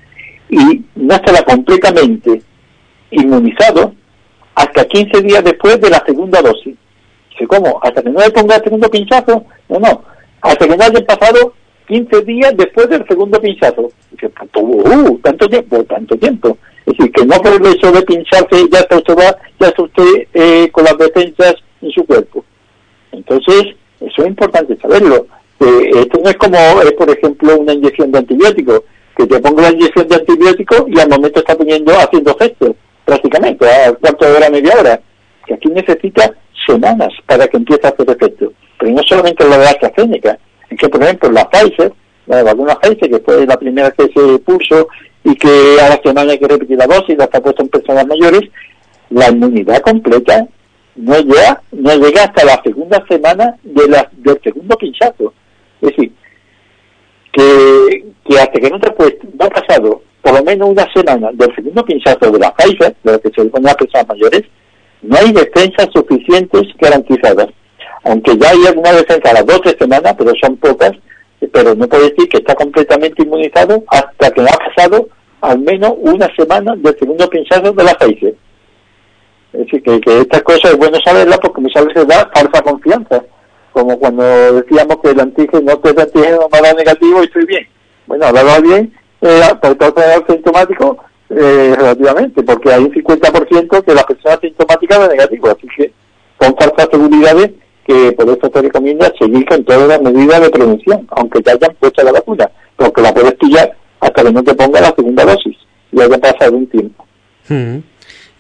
y no estará completamente inmunizado hasta 15 días después de la segunda dosis. Dice, ¿cómo? ¿Hasta que no le ponga el segundo pinchazo? No, no. Hasta que no haya pasado 15 días después del segundo pinchazo. Dice, uh, tanto tiempo, tanto tiempo. Es decir, que no por el hecho de pincharse ya está usted, ya está usted eh, con las defensas en su cuerpo. Entonces, eso es importante saberlo esto no es como, es por ejemplo, una inyección de antibiótico, que te pongo la inyección de antibiótico y al momento está poniendo, haciendo efecto, prácticamente, a cuarto de hora, media hora. Que aquí necesita semanas para que empiece a hacer efecto. Pero no solamente la de AstraZeneca, es que, por ejemplo, la Pfizer, la vacuna Pfizer, que fue la primera que se puso y que a la semana hay que repetir la dosis, la está puesta en personas mayores, la inmunidad completa no llega, no llega hasta la segunda semana de la, del segundo pinchazo. Es decir, que, que hasta que no te no ha pasado por lo menos una semana del segundo pinchazo de la Pfizer, de lo que se le pone a personas mayores, no hay defensas suficientes garantizadas. Aunque ya hay alguna defensa a las dos o tres semanas, pero son pocas, pero no puede decir que está completamente inmunizado hasta que no ha pasado al menos una semana del segundo pinchazo de la Pfizer. Es decir, que, que estas cosas es bueno saberlas porque muchas veces da falsa confianza como cuando decíamos que el antígeno, no es antígeno, me da negativo y estoy bien. Bueno, ahora va bien, eh, por todo sintomático eh, relativamente, porque hay un 50% que la persona sintomática es negativo, así que con falsas seguridades que por eso te recomienda seguir con todas las medidas de prevención, aunque te hayan puesto la vacuna, porque la puedes pillar hasta que no te ponga la segunda dosis y haya pasado un tiempo. Hmm.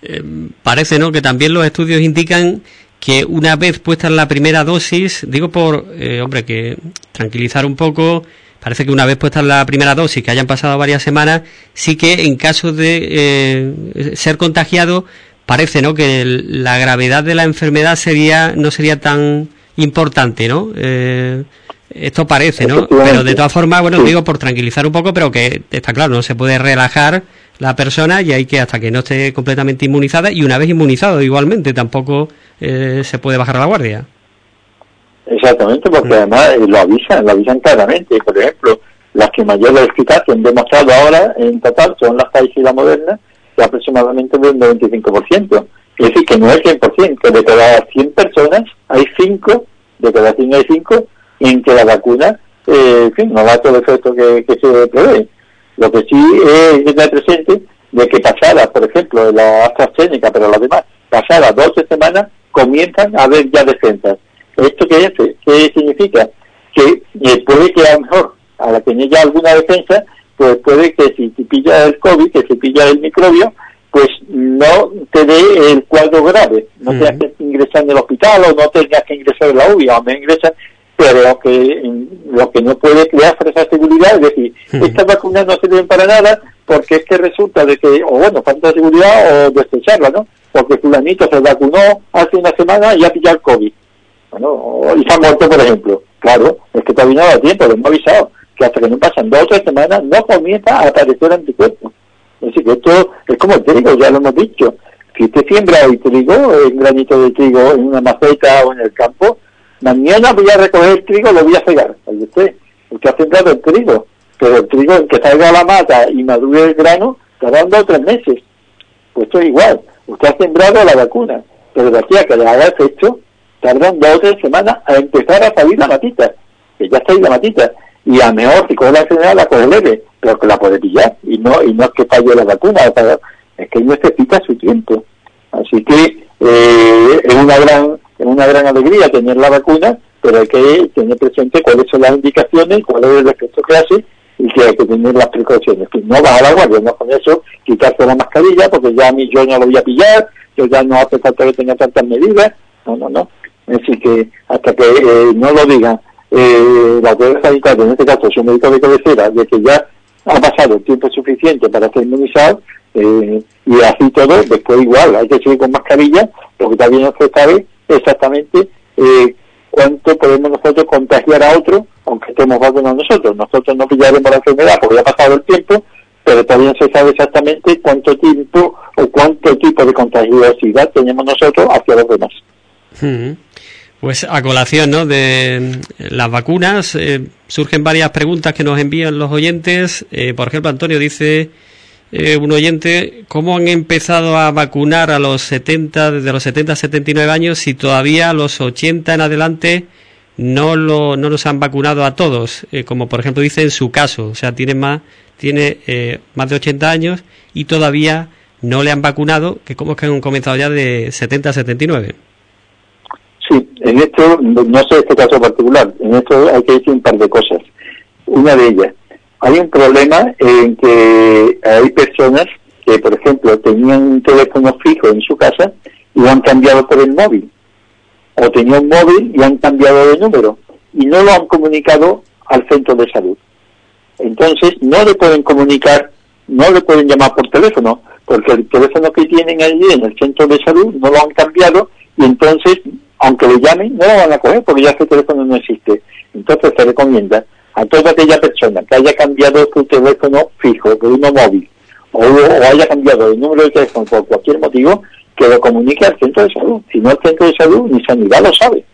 Eh, parece, ¿no?, que también los estudios indican que una vez puesta la primera dosis, digo por, eh, hombre, que tranquilizar un poco, parece que una vez puesta la primera dosis, que hayan pasado varias semanas, sí que en caso de eh, ser contagiado, parece, ¿no?, que la gravedad de la enfermedad sería no sería tan importante, ¿no? Eh, esto parece, ¿no? Pero de todas formas, bueno, digo por tranquilizar un poco, pero que está claro, no se puede relajar la persona y hay que hasta que no esté completamente inmunizada y una vez inmunizado igualmente tampoco eh, se puede bajar la guardia. Exactamente, porque mm. además eh, lo avisan, lo avisan claramente. Por ejemplo, las que mayor eficacia han demostrado ahora en total son las países y la moderna, que aproximadamente un 95%. Es decir, que no es 100%, que de cada 100 personas hay 5, de cada 100 hay 5 en que la vacuna, eh, en fin, no da todo el efecto que, que se prevé. Lo que sí es tener presente de que pasadas, por ejemplo, la AstraZeneca, pero las demás, pasadas 12 semanas, comienzan a haber ya defensas. ¿Esto qué, es? qué significa? Que eh, puede que a lo mejor, a la que ya alguna defensa, pues puede que si te pilla el COVID, que si pilla el microbio, pues no te dé el cuadro grave, no tengas que ingresar en el hospital o no tengas que ingresar en la UBI, o me ingresan pero que lo que no puede crear esa seguridad es decir, estas vacunas no sirven para nada porque es que resulta de que, o bueno, falta seguridad o desecharla, ¿no? Porque fulanito se vacunó hace una semana y ha pillado el COVID. Bueno, y se ha muerto, por ejemplo. Claro, es que todavía no da tiempo, lo hemos avisado, que hasta que no pasan dos o tres semanas no comienza a aparecer anticuerpos. Es decir, que esto es como el trigo, ya lo hemos dicho. Si usted siembra el trigo, un granito de trigo en una maceta o en el campo, mañana voy a recoger el trigo, lo voy a cegar. usted, usted ha sembrado el trigo, pero el trigo en que salga la mata y madure el grano, tardando tres meses. Pues esto es igual. Usted ha sembrado la vacuna, pero de aquí a que le haga efecto, tardan dos o tres semanas a empezar a salir la matita, que ya está ahí la matita. Y a mejor si coge la enfermedad la coge leve, pero que la puede pillar. Y no, y no es que falle la vacuna, es que necesita su tiempo. Así que eh, es una gran es una gran alegría tener la vacuna, pero hay que tener presente cuáles son las indicaciones, cuál es el efecto hace y que hay que tener las precauciones. Que no va a la guardia, no con eso quitarse la mascarilla porque ya a mí yo no lo voy a pillar, yo ya no hace falta que tenga tantas medidas. No, no, no. Decir, que hasta que eh, no lo diga eh, la autoridad sanitaria, en este caso su médico de cabecera, de que ya ha pasado el tiempo suficiente para ser inmunizado, eh, y así todo, después igual, hay que seguir con mascarilla, porque también no se sabe exactamente eh, cuánto podemos nosotros contagiar a otro, aunque estemos vacunados nosotros. Nosotros no pillaremos la enfermedad porque ya ha pasado el tiempo, pero todavía no se sabe exactamente cuánto tiempo o cuánto tipo de contagiosidad tenemos nosotros hacia los demás. Pues a colación ¿no? de las vacunas, eh, surgen varias preguntas que nos envían los oyentes. Eh, por ejemplo, Antonio dice eh, un oyente, ¿cómo han empezado a vacunar a los 70, desde los 70 a 79 años, si todavía a los 80 en adelante no, lo, no nos han vacunado a todos? Eh, como por ejemplo dice en su caso, o sea, tiene más, tiene eh, más de 80 años y todavía no le han vacunado, que como es que han comenzado ya de 70 a 79. Sí, en esto, no sé este caso particular, en esto hay que decir un par de cosas. Una de ellas, hay un problema en que hay personas que, por ejemplo, tenían un teléfono fijo en su casa y lo han cambiado por el móvil. O tenían un móvil y han cambiado de número. Y no lo han comunicado al centro de salud. Entonces, no le pueden comunicar, no le pueden llamar por teléfono, porque el teléfono que tienen allí en el centro de salud no lo han cambiado y entonces, aunque le llamen, no lo van a coger porque ya ese teléfono no existe. Entonces se recomienda a toda aquella persona que haya cambiado su teléfono fijo por uno móvil o, haya cambiado el número de teléfono por cualquier motivo, que lo comunique al centro de salud. Si no el centro de salud, ni sanidad lo sabe.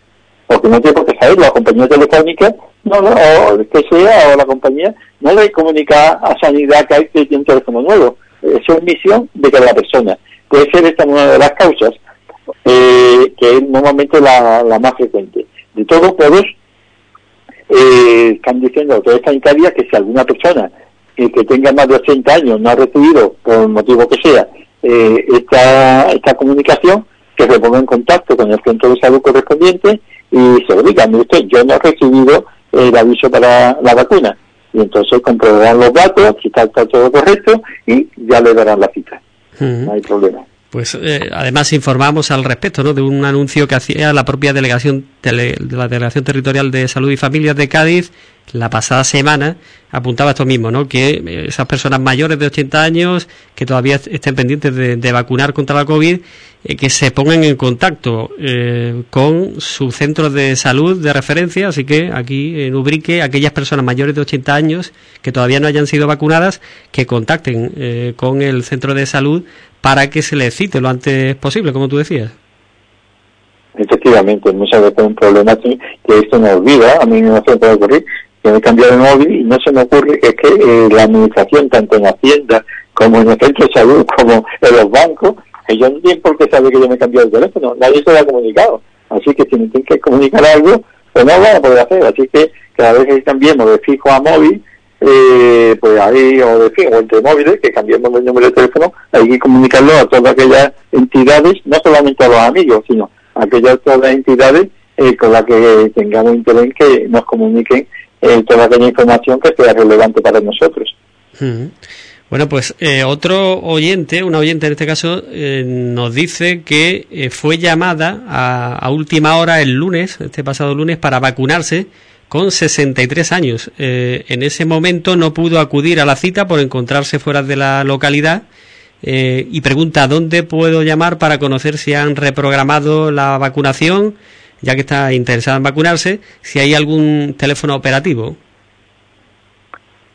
Porque no tiene por qué saber, la compañía telefónica, no, o que sea, o la compañía, no le comunica a sanidad que hay que tiene un teléfono nuevo. Eso es misión de cada persona. Puede ser esta una de las causas, eh, que es normalmente la, la más frecuente. De todos modos, eh, están diciendo autoridades sanitarias que si alguna persona el que tenga más de 80 años no ha recibido, por el motivo que sea, eh, esta, esta comunicación, que se ponga en contacto con el centro de salud correspondiente y se lo diga, usted, yo no he recibido el aviso para la vacuna. Y entonces comprobarán los datos, si está, todo correcto y ya le darán la cita. No hay problema. Pues eh, además informamos al respecto ¿no? de un anuncio que hacía la propia delegación de la delegación territorial de salud y familias de Cádiz la pasada semana apuntaba esto mismo, ¿no? que eh, esas personas mayores de 80 años que todavía estén pendientes de, vacunar contra la COVID, eh, que se pongan en contacto eh, con su centro de salud de referencia, así que aquí en Ubrique, aquellas personas mayores de 80 años que todavía no hayan sido vacunadas, que contacten con el centro de salud para que se les cite lo antes posible, como tú decías. Efectivamente, muchas veces un problema que, esto no olvida, a mí no se puede ocurrir, que me cambiado de móvil y no se me ocurre es que eh, la administración, tanto en Hacienda como en el centro de salud, como en los bancos, ellos no tienen por qué saber que yo me he cambiado el teléfono, nadie se lo ha comunicado. Así que si me tienen que comunicar algo, pues no lo van a poder hacer. Así que cada vez que cambiemos de fijo a móvil, eh, pues ahí, o de fijo, o entre móviles, que cambiemos el número de teléfono, hay que comunicarlo a todas aquellas entidades, no solamente a los amigos, sino a aquellas las entidades eh, con las que tengamos interés que nos comuniquen eh, toda aquella información que sea relevante para nosotros. Bueno, pues eh, otro oyente, una oyente en este caso, eh, nos dice que eh, fue llamada a, última hora el lunes, este pasado lunes, para vacunarse con 63 años. en ese momento no pudo acudir a la cita por encontrarse fuera de la localidad y pregunta dónde puedo llamar para conocer si han reprogramado la vacunación ya que está interesada en vacunarse, si hay algún teléfono operativo.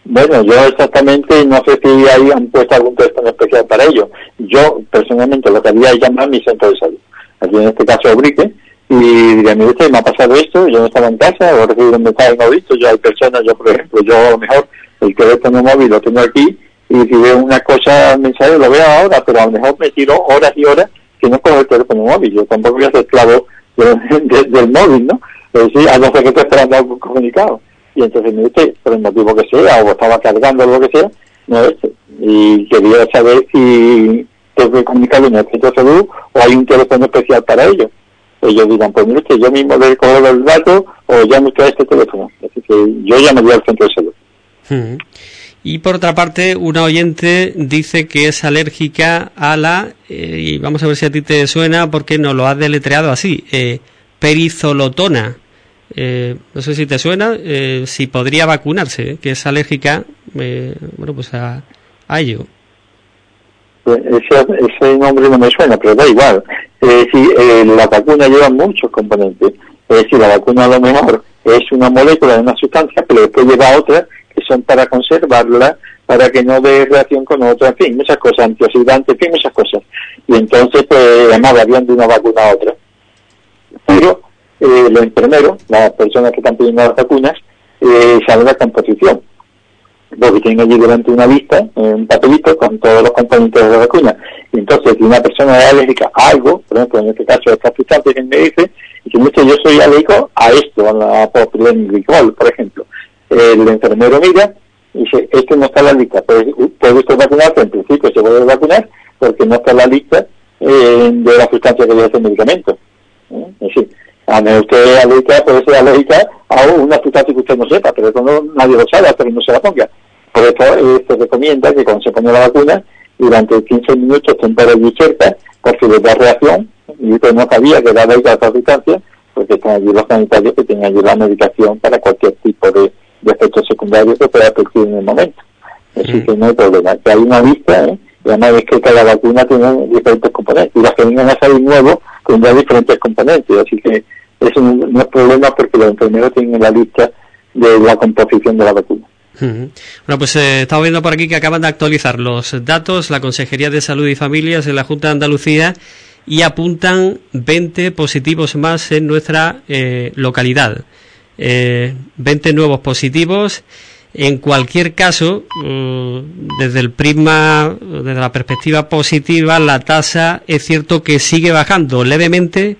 Bueno, yo exactamente no sé si ahí han puesto algún teléfono especial para ello. Yo personalmente lo que haría es llamar a mi centro de salud, aquí en este caso Obrique, y diría, mire usted, me ha pasado esto, yo no estaba en casa, o recibido un mensaje no visto, yo hay personas, yo por ejemplo, yo a lo mejor el teléfono móvil lo tengo aquí, y si veo una cosa, mensaje lo veo ahora, pero a lo mejor me tiro horas y horas que no cojo el teléfono móvil, yo tampoco voy a ser esclavo del móvil, ¿no? Es decir, a no ser que esté esperando algún comunicado. Y entonces me dice, por el motivo que sea, o estaba cargando lo que sea, no es Y quería saber si tengo que comunicarlo en el centro de salud o hay un teléfono especial para ello. Ellos dirán, pues mire usted, yo mismo le cojo los datos o llamo usted a este teléfono. Así que yo llamaría al centro de salud. Y por otra parte, una oyente dice que es alérgica a la, eh, y vamos a ver si a ti te suena porque nos lo has deletreado así, eh, perizolotona. Eh, no sé si te suena, eh, si podría vacunarse, que es alérgica, bueno, pues a, ello. Ese, ese, nombre no me suena, pero da igual. si la vacuna lleva muchos componentes. Es decir, la vacuna a lo mejor es una molécula de una sustancia, pero después lleva otra que son para conservarla, para que no dé reacción con otra, en fin, muchas cosas, antioxidantes, en fin, muchas cosas. Y entonces, pues, además varían de una vacuna a otra. Pero eh, los enfermeros, las personas que están pidiendo las vacunas, eh, saben la composición. Porque tienen allí delante una lista, un papelito con todos los componentes de la vacuna. Y entonces, si una persona es alérgica a algo, por ejemplo, en este caso, esta sustancia que me dice, mucho yo soy alérgico a esto, a la propilenglicol, por ejemplo el enfermero mira y dice, esto no está en la lista, puede, puede usted vacunarse, en principio se puede vacunar porque no está en la lista eh, de la sustancia que lleva ese medicamento. ¿Eh? Es decir, a menos usted alérgica, puede ser alérgica a una sustancia que usted no sepa, pero eso no, nadie lo sabe hasta que no se la ponga. Por eso eh, se recomienda que cuando se pone la vacuna, durante 15 minutos temporal allí cerca, por si le da reacción, y usted no sabía que era alérgica a esa sustancia, porque están allí los sanitarios que tienen allí la medicación para cualquier tipo de de efectos secundarios que pueda surgir en el momento. Así mm. que no hay problema. Que hay una lista, ¿eh? y además es que cada vacuna tiene diferentes componentes. Y las que vengan a salir nuevos tendrán diferentes componentes. Así que eso no es problema porque los enfermeros tienen la lista de la composición de la vacuna. Bueno, pues eh, estamos viendo por aquí que acaban de actualizar los datos la Consejería de Salud y Familias en la Junta de Andalucía y apuntan 20 positivos más en nuestra eh, localidad eh, 20 nuevos positivos. En cualquier caso, mm, desde el prisma, desde la perspectiva positiva, la tasa es cierto que sigue bajando levemente,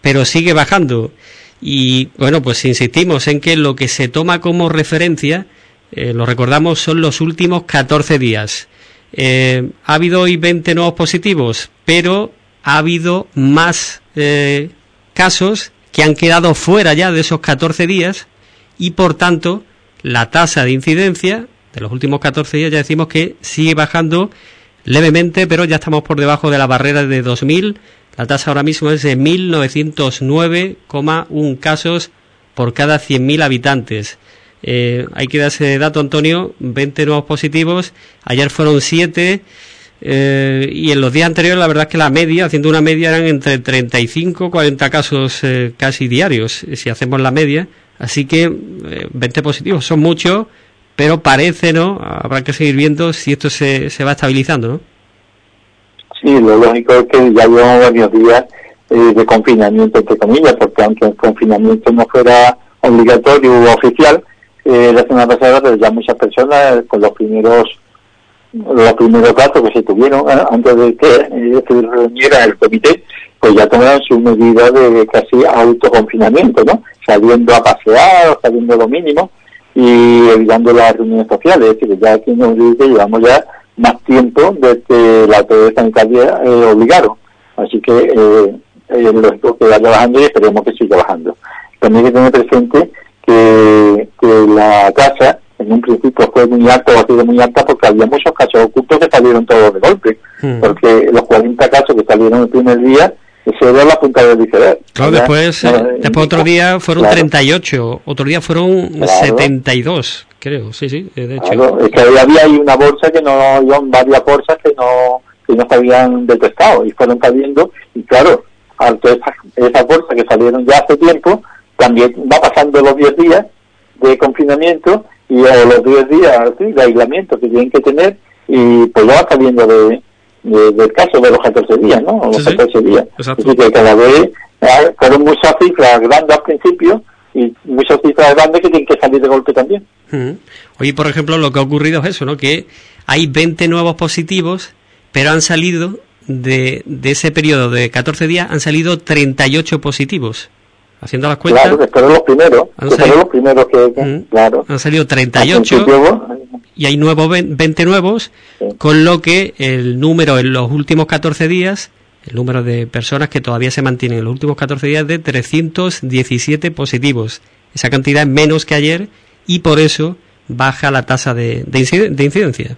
pero sigue bajando. Y bueno, pues insistimos en que lo que se toma como referencia eh, lo recordamos, son los últimos 14 días. Eh, ha habido hoy 20 nuevos positivos, pero ha habido más eh, casos que han quedado fuera ya de esos 14 días y por tanto la tasa de incidencia de los últimos 14 días ya decimos que sigue bajando levemente, pero ya estamos por debajo de la barrera de 2000. La tasa ahora mismo es de 1909,1 casos por cada 100.000 habitantes. Eh, hay que dar ese dato, Antonio, 20 nuevos positivos, ayer fueron 7 eh, y en los días anteriores la verdad es que la media, haciendo una media, eran entre 35 y 40 casos eh, casi diarios, si hacemos la media. Así que 20 positivos son muchos, pero parece, ¿no? Habrá que seguir viendo si esto se, se va estabilizando, ¿no? Sí, lo lógico es que ya llevamos varios días de confinamiento, entre comillas, porque aunque el confinamiento no fuera obligatorio u oficial, eh, la semana pasada, pero ya muchas personas con los primeros los primeros datos que se tuvieron eh, antes de que eh, se reuniera el comité, pues ya tomaron su medida de casi autoconfinamiento, ¿no? Saliendo a pasear, saliendo lo mínimo y evitando las reuniones sociales. Es decir, ya aquí nos dice llevamos ya más tiempo desde la autoridad sanitaria eh, obligaron. Así que eh, eh, lo que vaya bajando y esperemos que siga bajando. También hay que tener presente que, la tasa en un principio fue muy alta o ha sido muy alta porque había muchos casos ocultos que salieron todos de golpe. Hmm. Porque los 40 casos que salieron el primer día, eso era la punta del iceberg. Claro, después, eh, después otro día fueron 38, otro día fueron 72, creo, sí, sí, de hecho. es que había ahí una bolsa que no, había varias bolsas que no, que no se habían detectado y fueron saliendo, y claro, esas, esas bolsas que salieron ya hace tiempo, también va pasando los 10 días de confinamiento y a los 10 días de aislamiento que tienen que tener y pues ya va saliendo de, del caso de los 14 días, ¿no? Los 14 días. Así que cada vez fueron muchas cifras grandes al principio y muchas cifras grandes que tienen que salir de golpe también. Oye, por ejemplo, lo que ha ocurrido es eso, ¿no? Que hay 20 nuevos positivos, pero han salido de, de ese periodo de 14 días, han salido 38 positivos haciendo las cuentas. Claro, que los primeros, han salido, los primeros que, claro. Han salido 38 y hay nuevos 20 nuevos, con lo que el número en los últimos 14 días, el número de personas que todavía se mantienen en los últimos 14 días de 317 positivos. Esa cantidad es menos que ayer y por eso baja la tasa de, de, incidencia.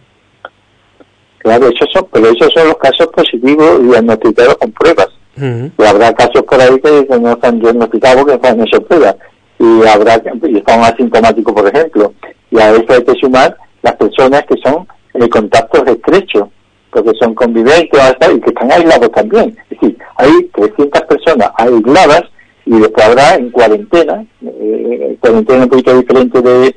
Claro, esos son, pero esos son los casos positivos y diagnosticados con pruebas. Y habrá casos por ahí que, no están diagnosticados que están en sorpresa. Y habrá y están asintomáticos, por ejemplo. Y a eso hay que sumar las personas que son en contactos estrechos, porque son conviventes y que están aislados también. Es decir, hay 300 personas aisladas y después habrá en cuarentena, eh, cuarentena un poquito diferente de,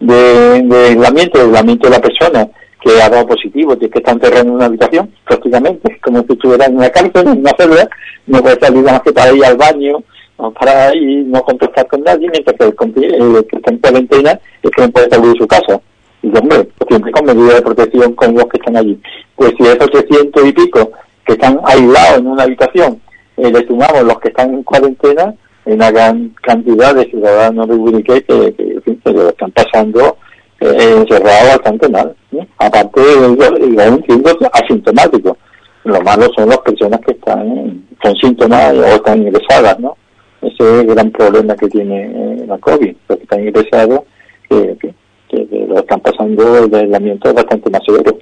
de, de aislamiento, de aislamiento de la persona que ha dado positivo, es que está enterrado en una habitación, prácticamente, como si estuviera en una cárcel, en una celda, no puede salir más que para ir al baño, para ir, no contactar con nadie, mientras que el, que está en cuarentena es que no puede salir de su casa. Y hombre, pues siempre con medidas de protección con los que están allí. Pues si esos 300 y pico que están aislados en una habitación, eh, le sumamos los que están en cuarentena, en una gran cantidad de ciudadanos de Winique que, que, que, lo están pasando encerrado bastante mal. Aparte, aún siendo asintomático. Lo malo son las personas que están con síntomas o están ingresadas, ¿no? Ese es el gran problema que tiene eh, la COVID, los que están ingresados, que, lo están pasando el aislamiento bastante más severo.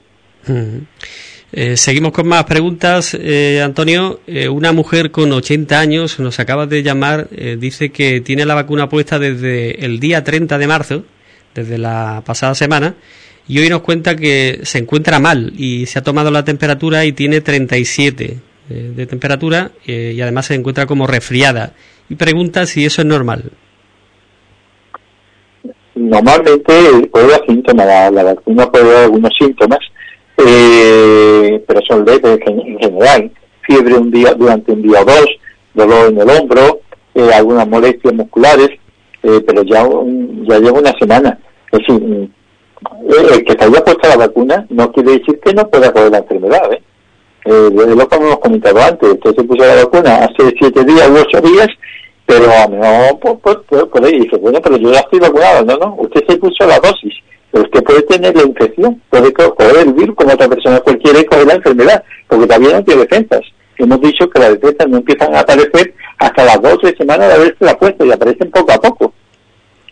Eh, seguimos con más preguntas. Eh, Antonio, eh, una mujer con 80 años nos acaba de llamar, dice que tiene la vacuna puesta desde el día 30 de marzo desde la pasada semana y hoy nos cuenta que se encuentra mal y se ha tomado la temperatura y tiene 37 eh, de temperatura eh, y además se encuentra como resfriada y pregunta si eso es normal. Normalmente puede dar síntomas, la, vacuna puede dar algunos síntomas, eh, pero son leves en, general. Fiebre un día durante un día o dos, dolor en el hombro, algunas molestias musculares, pero ya, ya lleva una semana. Es decir, el que se haya puesto la vacuna no quiere decir que no pueda coger la enfermedad. ¿eh? Eh, lo que hemos comentado antes, usted se puso la vacuna hace siete días u ocho días, pero no, pues, pues, pues, pues dice, bueno, pero yo ya estoy vacunado, no, no, usted se puso la dosis, pero usted puede tener la infección, puede coger el virus como otra persona cualquiera y coger la enfermedad, porque todavía no tiene defensas. Hemos dicho que las defensas no empiezan a aparecer hasta las dos o tres semanas de haberse la puesto y aparecen poco a poco.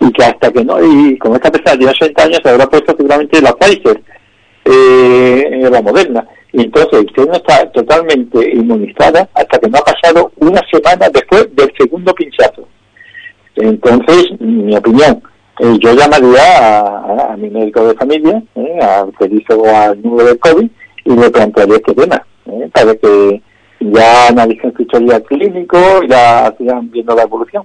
Y que hasta que no, y como esta persona tiene 80 años, se habrá puesto seguramente la Pfizer, eh, la Moderna. Y entonces usted no está totalmente inmunizada hasta que no ha pasado una semana después del segundo pinchazo. Entonces, mi opinión, eh, yo llamaría a, mi médico de familia, eh, al que hizo al número de COVID, y le plantearía este tema, eh, para que ya analicen su historia clínico y ya sigan viendo la evolución.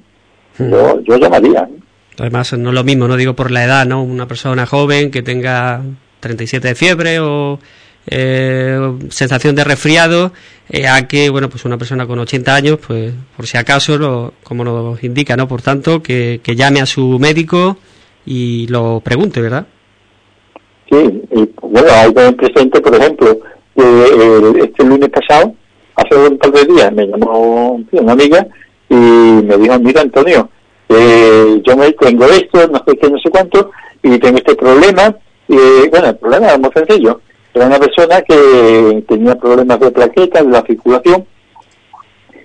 Hmm. Yo, yo llamaría. ¿eh? Además, no es lo mismo, no digo por la edad, ¿no? Una persona joven que tenga 37 de fiebre o eh, sensación de resfriado eh, a que bueno pues una persona con 80 años pues por si acaso lo, como nos indica no por tanto que, llame a su médico y lo pregunte verdad sí y, bueno hay que presente por ejemplo que este lunes pasado hace un par de días me llamó una amiga y me dijo mira Antonio eh, yo me tengo esto no sé qué no sé cuánto y tengo este problema y bueno el problema es muy sencillo era una persona que tenía problemas de plaquetas, de la circulación,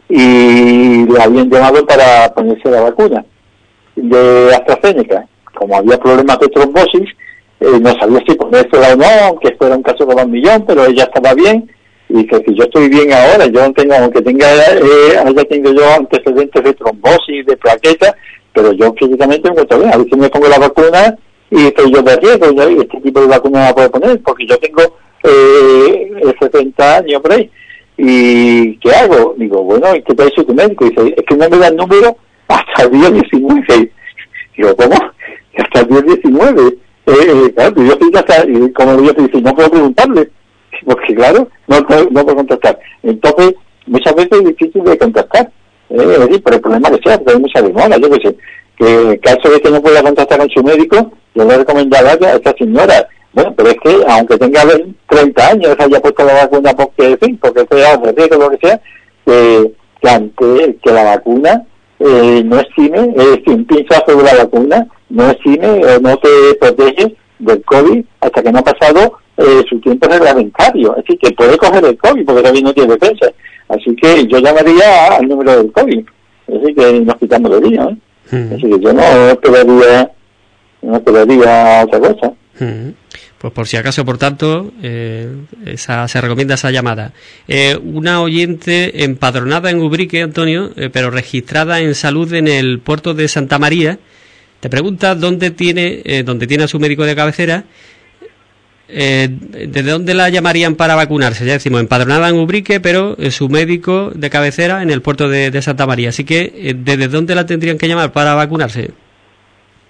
y le habían llamado para ponerse la vacuna de AstraZeneca. Como había problemas de trombosis, eh, no sabía si ponérsela o no, aunque esto era un caso de un millón, pero ella estaba bien. Y que si yo estoy bien ahora, yo tengo, aunque tenga, eh, haya tenido yo antecedentes de trombosis, de plaquetas, pero yo físicamente me encuentro bien. A si me pongo la vacuna y estoy yo de riesgo, y este tipo de vacuna no la puedo poner, porque yo tengo eh, 70 años por. ¿Y qué hago? Digo, bueno, ¿y qué te dice tu médico? Dice, es que no me da el número hasta el día 19. Digo, ¿cómo? Hasta el día 19. Eh, eh, claro, yo estoy hasta, y como yo te dice, no puedo preguntarle, porque claro, no, no, puedo contestar. Entonces, muchas veces es difícil de contestar. Eh, es decir, por el problema que sea, porque hay mucha demora, yo qué sé que caso de que no pueda contactar con su médico, yo le recomendaría a esta señora, bueno, pero es que aunque tenga 30 años, haya puesto la vacuna porque, en fin, porque sea riesgo lo que sea, que, que, que la vacuna eh, no exime, eh, sin pinza sobre la vacuna, no exime o no te protege del COVID hasta que no ha pasado eh, su tiempo reglamentario. Es decir, que puede coger el COVID porque también no tiene defensa. Así que yo llamaría al número del COVID. Es decir, que nos quitamos de día. ¿eh? Así que yo no esperaría, no esperaría otra cosa. Pues por si acaso, por tanto, eh, esa, se recomienda esa llamada. Eh, una oyente empadronada en Ubrique, Antonio, eh, pero registrada en salud en el puerto de Santa María, te pregunta dónde tiene, eh, dónde tiene a su médico de cabecera eh, ¿desde dónde la llamarían para vacunarse? Ya decimos, empadronada en Ubrique, pero eh, su médico de cabecera en el puerto de, Santa María. Así que, eh, ¿desde dónde la tendrían que llamar para vacunarse?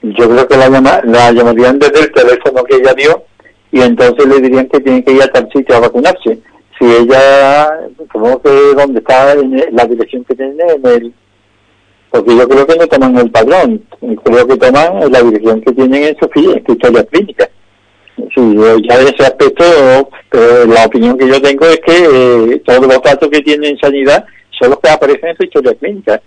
Yo creo que la, la llamarían desde el teléfono que ella dio y entonces le dirían que tiene que ir a tal sitio a vacunarse. Si ella, como que donde está, en la dirección que tiene en el... Porque yo creo que no toman el padrón, creo que toman la dirección que tienen en su, en su historia clínica. Sí, ya de ese aspecto, pero la opinión que yo tengo es que eh, todos los datos que tiene en sanidad son los que aparecen en su historia clínica.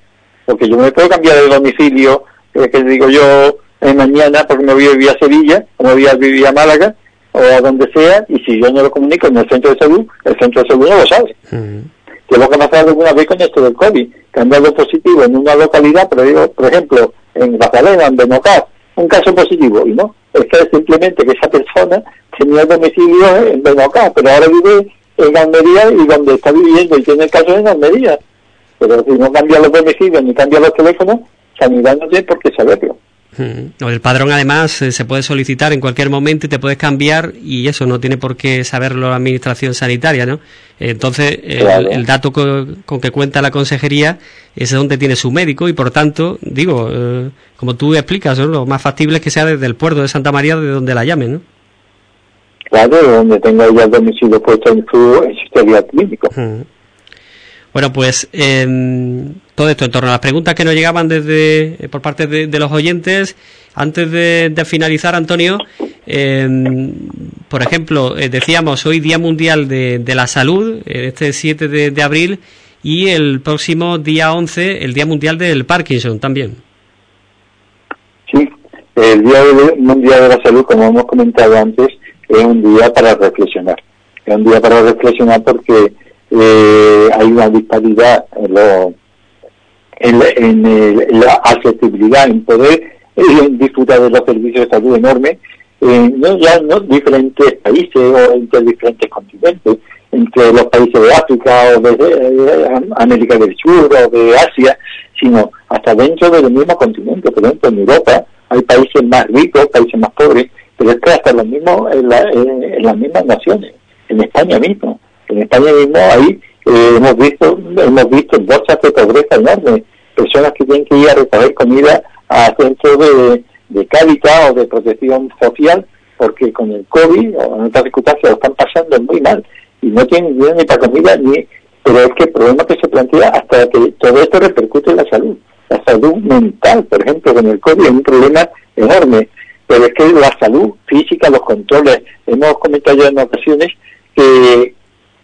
Porque yo me puedo cambiar de domicilio, eh, que digo yo, en mañana porque me voy a vivir a Sevilla, o me voy a vivir a Málaga, o a donde sea, y si yo no lo comunico en el centro de salud, el centro de salud no lo sabe. Que es lo que ha pasado alguna vez con esto del COVID, que han dado positivo en una localidad, pero digo, por ejemplo, en Magdalena, en Benocá, un caso positivo, y no, es que simplemente que esa persona tenía domicilio en Benocá, pero ahora vive en Almería y donde está viviendo y tiene el caso en Almería. Pero si no cambia los domicilios ni cambia los teléfonos, Sanidad no tiene por qué saberlo. El padrón además eh, se puede solicitar en cualquier momento y te puedes cambiar y eso no tiene por qué saberlo la administración sanitaria, ¿no? Entonces el, dato con, que cuenta la consejería es donde tiene su médico y por tanto, digo, eh, como tú explicas, lo más factible es que sea desde el puerto de Santa María de donde la llamen, ¿no? Claro, donde tenga ya el domicilio puesto en su historial clínico. Bueno, pues em, todo esto en torno a las preguntas que nos llegaban desde eh, por parte de, los oyentes. Antes de, finalizar, Antonio, em, por ejemplo, eh, decíamos hoy Día Mundial de, la Salud, eh, este 7 de, abril, y el próximo día 11, el Día Mundial del Parkinson también. Sí, el Día Mundial de la Salud, como hemos comentado antes, es un día para reflexionar. Es un día para reflexionar porque eh, hay una disparidad en, lo, en, la accesibilidad, en poder eh, disfrutar de los servicios de salud enorme, eh, no ya no diferentes países o entre diferentes continentes, entre los países de África o de, América del Sur o de Asia, sino hasta dentro del mismo continente. Por ejemplo, en Europa hay países más ricos, países más pobres, pero es que hasta los mismos, en, en las mismas naciones, en España mismo. En España mismo ahí eh, hemos visto hemos visto bolsas de pobreza enormes, personas que tienen que ir a recoger comida a centros de, de o de protección social, porque con el COVID o en otras circunstancias lo están pasando muy mal y no tienen dinero ni para comida ni pero es que el problema que se plantea hasta que todo esto repercute en la salud. La salud mental por ejemplo con el COVID es un problema enorme pero es que la salud física los controles hemos comentado ya en ocasiones que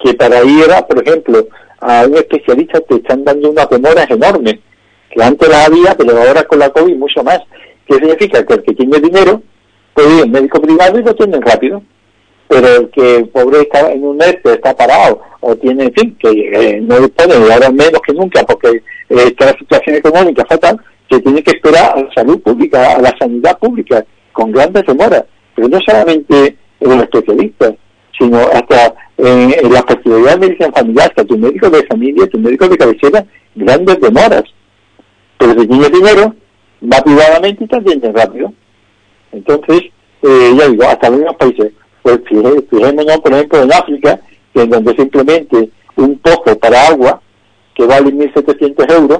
que para ir a, por ejemplo, a un especialista te están dando unas demoras enormes, que antes las había, pero ahora con la COVID mucho más. ¿Qué significa? Que el que tiene dinero puede ir al médico privado y lo tienen rápido. Pero el que pobre está en un ERTE, está parado, o tiene, en fin, que eh, no dispone, ahora menos que nunca, porque eh, está la situación económica fatal, se tiene que esperar a la salud pública, a la sanidad pública, con grandes demoras. Pero no solamente los especialistas, sino hasta en, la posibilidad de medicina familiar, hasta tu médico de familia, tu médico de cabecera, grandes demoras. Pero si tienes dinero, va privadamente y también es rápido. Entonces, eh, ya digo, hasta algunos países, pues fijémonos, por ejemplo, en África, en donde simplemente un pozo para agua, que vale 1.700 euros,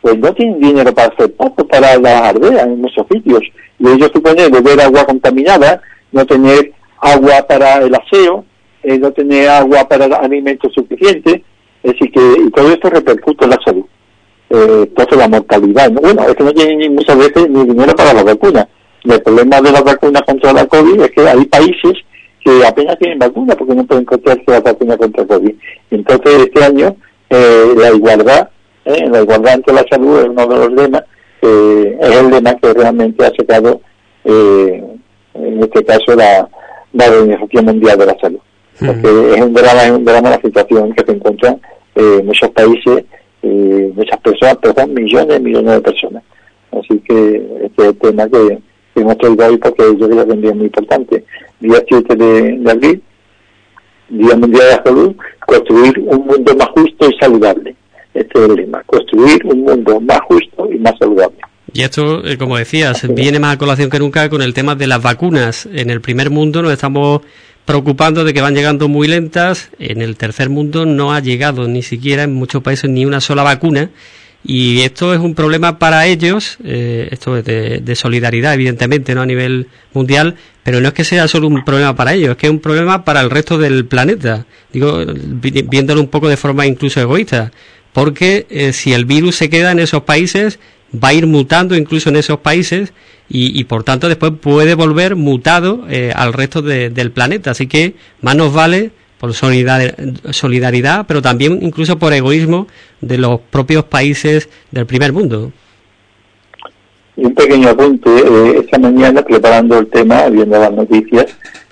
pues no tienen dinero para hacer pozos para las ardeas en muchos sitios. Y ellos suponen beber agua contaminada, no tener agua para el aseo, eh, no tener agua para alimentos suficientes, es decir, que y todo esto repercute en la salud. Eh, entonces la mortalidad, bueno, es que no tienen muchas veces ni dinero para la vacuna. El problema de las vacunas contra la COVID es que hay países que apenas tienen vacuna porque no pueden encontrarse la vacuna contra COVID. Entonces este año eh, la igualdad, eh, la igualdad entre la salud es uno de los lemas, eh, es el lema que realmente ha sacado en este caso la Organización Mundial de la Salud. Porque es un drama, es un drama la situación que se encuentran eh, muchos países, eh, muchas personas, perdón, millones y millones de personas. Así que este es el tema que, hemos traído hoy porque yo creo que es muy importante. Día 7 de, abril, Día Mundial de la Salud, construir un mundo más justo y saludable. Este es el lema, construir un mundo más justo y más saludable. Y esto, eh, como decías, viene más a colación que nunca con el tema de las vacunas. En el primer mundo nos estamos preocupando de que van llegando muy lentas. En el tercer mundo no ha llegado ni siquiera en muchos países ni una sola vacuna. Y esto es un problema para ellos, eh, esto es de, solidaridad, evidentemente, no a nivel mundial, pero no es que sea solo un problema para ellos, es que es un problema para el resto del planeta. Digo, viéndolo un poco de forma incluso egoísta, porque eh, si el virus se queda en esos países, va a ir mutando incluso en esos países y, por tanto después puede volver mutado eh, al resto del planeta. Así que más nos vale por solidaridad, pero también incluso por egoísmo de los propios países del primer mundo. Un pequeño apunte, eh, esta mañana preparando el tema, viendo las noticias,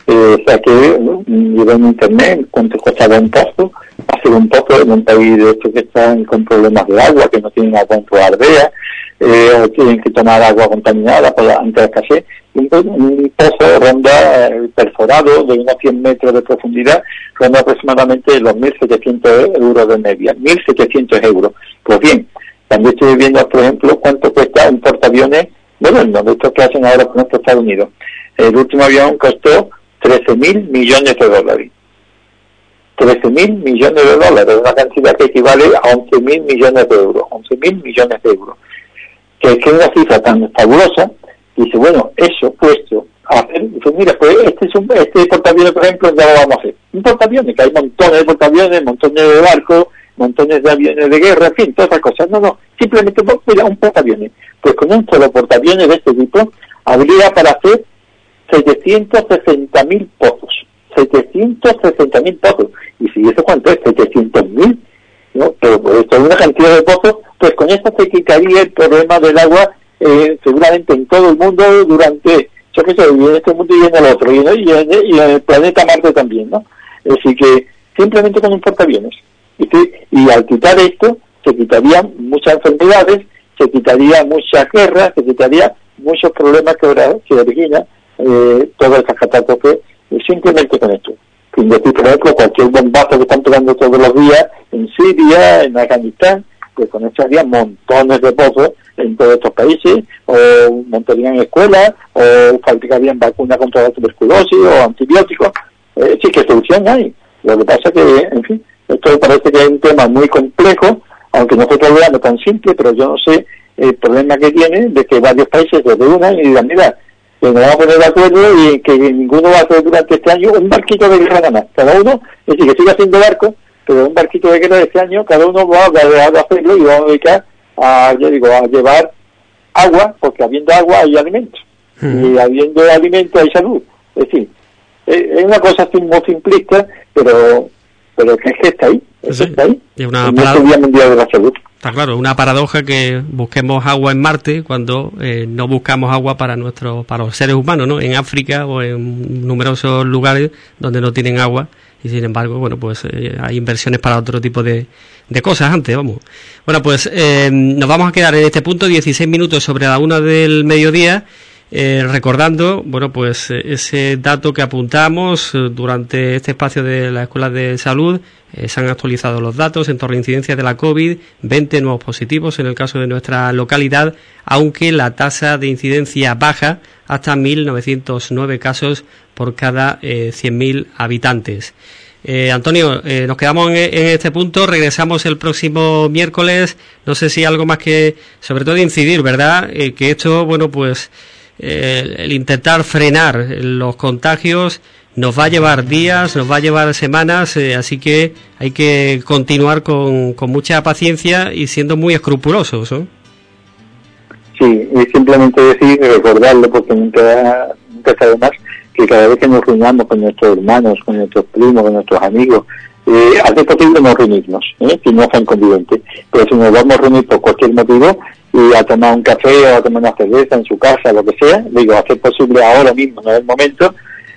eh, saqué, llevé en internet cuánto costaba un pozo, hacer un pozo en un país de estos que están con problemas de agua, que no tienen agua en su ardea, eh, o tienen que tomar agua contaminada por la, ante la escasez. Un, un pozo ronda eh, perforado de unos 100 metros de profundidad, ronda aproximadamente los 1.700 euros de media, 1.700 euros. Pues bien, también estoy viendo, por ejemplo, cuánto cuesta un portaaviones bueno, de estos que hacen ahora con estos Estados Unidos. El último avión costó 13.000 millones de dólares. 13.000 millones de dólares, una cantidad que equivale a 11.000 millones de euros. 11.000 millones de euros que, es una cifra tan fabulosa, dice, bueno, eso puesto hacer, dice, mira, pues este es un, este portaaviones, por ejemplo, ya lo vamos a hacer. Un portaaviones, que hay montones de portaaviones, montones de barcos, montones de aviones de guerra, en fin, todas esas cosas. No, no, simplemente pues, un portaaviones. Pues con un solo portaaviones de este tipo, habría para hacer 760.000 pozos. 760.000 pozos. Y si eso cuánto es, 700.000 ¿no? Pero pues, esto es una cantidad de pozos, pues con esto se quitaría el problema del agua eh, seguramente en todo el mundo durante, yo qué sé, y en este mundo y en el otro, y en, y en el planeta Marte también, ¿no? Decir, que simplemente con bienes Y, y al quitar esto, se quitarían muchas enfermedades, se quitaría muchas guerras, se quitaría muchos problemas que ahora se originan eh, todas estas catástrofes simplemente con esto. Sin decir, por ejemplo, cualquier bombazo que están pegando todos los días en Siria, en Afganistán, pues con esto haría montones de pozos en todos estos países, o montarían escuelas, o fabricarían vacunas contra la tuberculosis, o antibióticos. Sí que solución hay. Lo que pasa que, en fin, esto parece que es un tema muy complejo, aunque nosotros lo veamos tan simple, pero yo no sé el problema que tiene de que varios países se reúnan y digan, mira, que nos vamos a poner de acuerdo y que ninguno va a hacer durante este año un barquito de guerra nada más. Cada uno, es decir, que siga haciendo barco, pero un barquito de guerra de este año, cada uno va a hacerlo y va a dedicar a, yo digo, a llevar agua, porque habiendo agua hay alimento. Hmm. Y habiendo alimento hay salud. Es decir, es una cosa muy simplista, pero pero es que está ahí. está ahí. Es una Mundial de la Salud. Está claro, una paradoja que busquemos agua en Marte cuando eh, no buscamos agua para nuestros, para los seres humanos, ¿no? En África o en numerosos lugares donde no tienen agua y sin embargo, bueno, pues eh, hay inversiones para otro tipo de, de cosas antes, vamos. Bueno, pues eh, nos vamos a quedar en este punto 16 minutos sobre la una del mediodía. Eh, recordando, bueno, pues eh, ese dato que apuntamos eh, durante este espacio de la Escuela de Salud, se han actualizado los datos en torno a incidencia de la COVID, 20 nuevos positivos en el caso de nuestra localidad, aunque la tasa de incidencia baja hasta 1.909 casos por cada 100.000 habitantes. Antonio, nos quedamos en, en, este punto, regresamos el próximo miércoles. No sé si algo más que, sobre todo, incidir, ¿verdad? que esto, bueno, pues el intentar frenar los contagios nos va a llevar días, nos va a llevar semanas, eh, así que hay que continuar con, con, mucha paciencia y siendo muy escrupulosos. Sí, y simplemente decir, recordarlo, porque nunca, nunca más, que cada vez que nos reunamos con nuestros hermanos, con nuestros primos, con nuestros amigos, eh, posible no reunirnos, ¿eh? si no son conviventes. Pero si nos vamos a reunir por cualquier motivo, y a tomar un café o a tomar una cerveza en su casa, lo que sea, digo, hacer posible ahora mismo, no es el momento,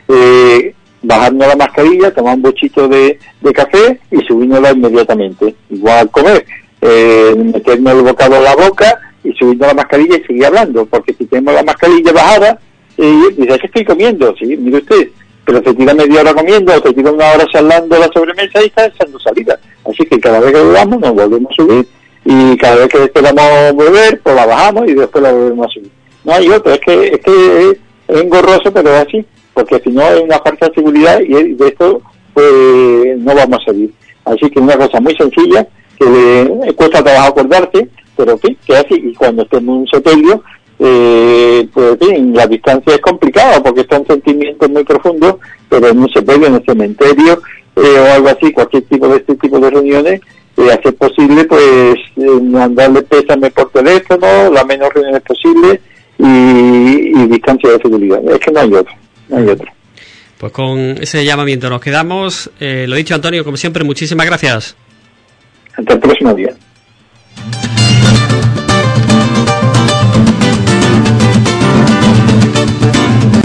eh, bajarnos la mascarilla, tomar un bochito de, café y subirnosla inmediatamente. Igual comer, eh, meternos el bocado en la boca y subirnos la mascarilla y seguir hablando, porque si tenemos la mascarilla bajada, eh, dice, que estoy comiendo? Sí, mire usted, pero se tira media hora comiendo o se tira una hora charlando la sobremesa y está echando salida. Así que cada vez que lo nos volvemos a subir y cada vez que esperamos volver, pues la bajamos y después la volvemos a subir. No hay otro, es que, es que es engorroso, pero es así, porque si no es una falta de seguridad y de esto pues no vamos a salir. Así que una cosa muy sencilla, que le cuesta trabajo acordarte, pero sí, que así, y cuando estemos en un sepelio, eh, pues en la distancia es complicada porque están sentimientos muy profundos, pero en un sepelio, en el cementerio eh, o algo así, cualquier tipo de este tipo de reuniones, eh, hacer posible pues eh, mandarle pésame por teléfono, la menos reuniones posible y, distancia de seguridad. Es que no hay otro, no hay otro. Pues con ese llamamiento nos quedamos. Eh, lo dicho, Antonio, como siempre, muchísimas gracias. Hasta el próximo día.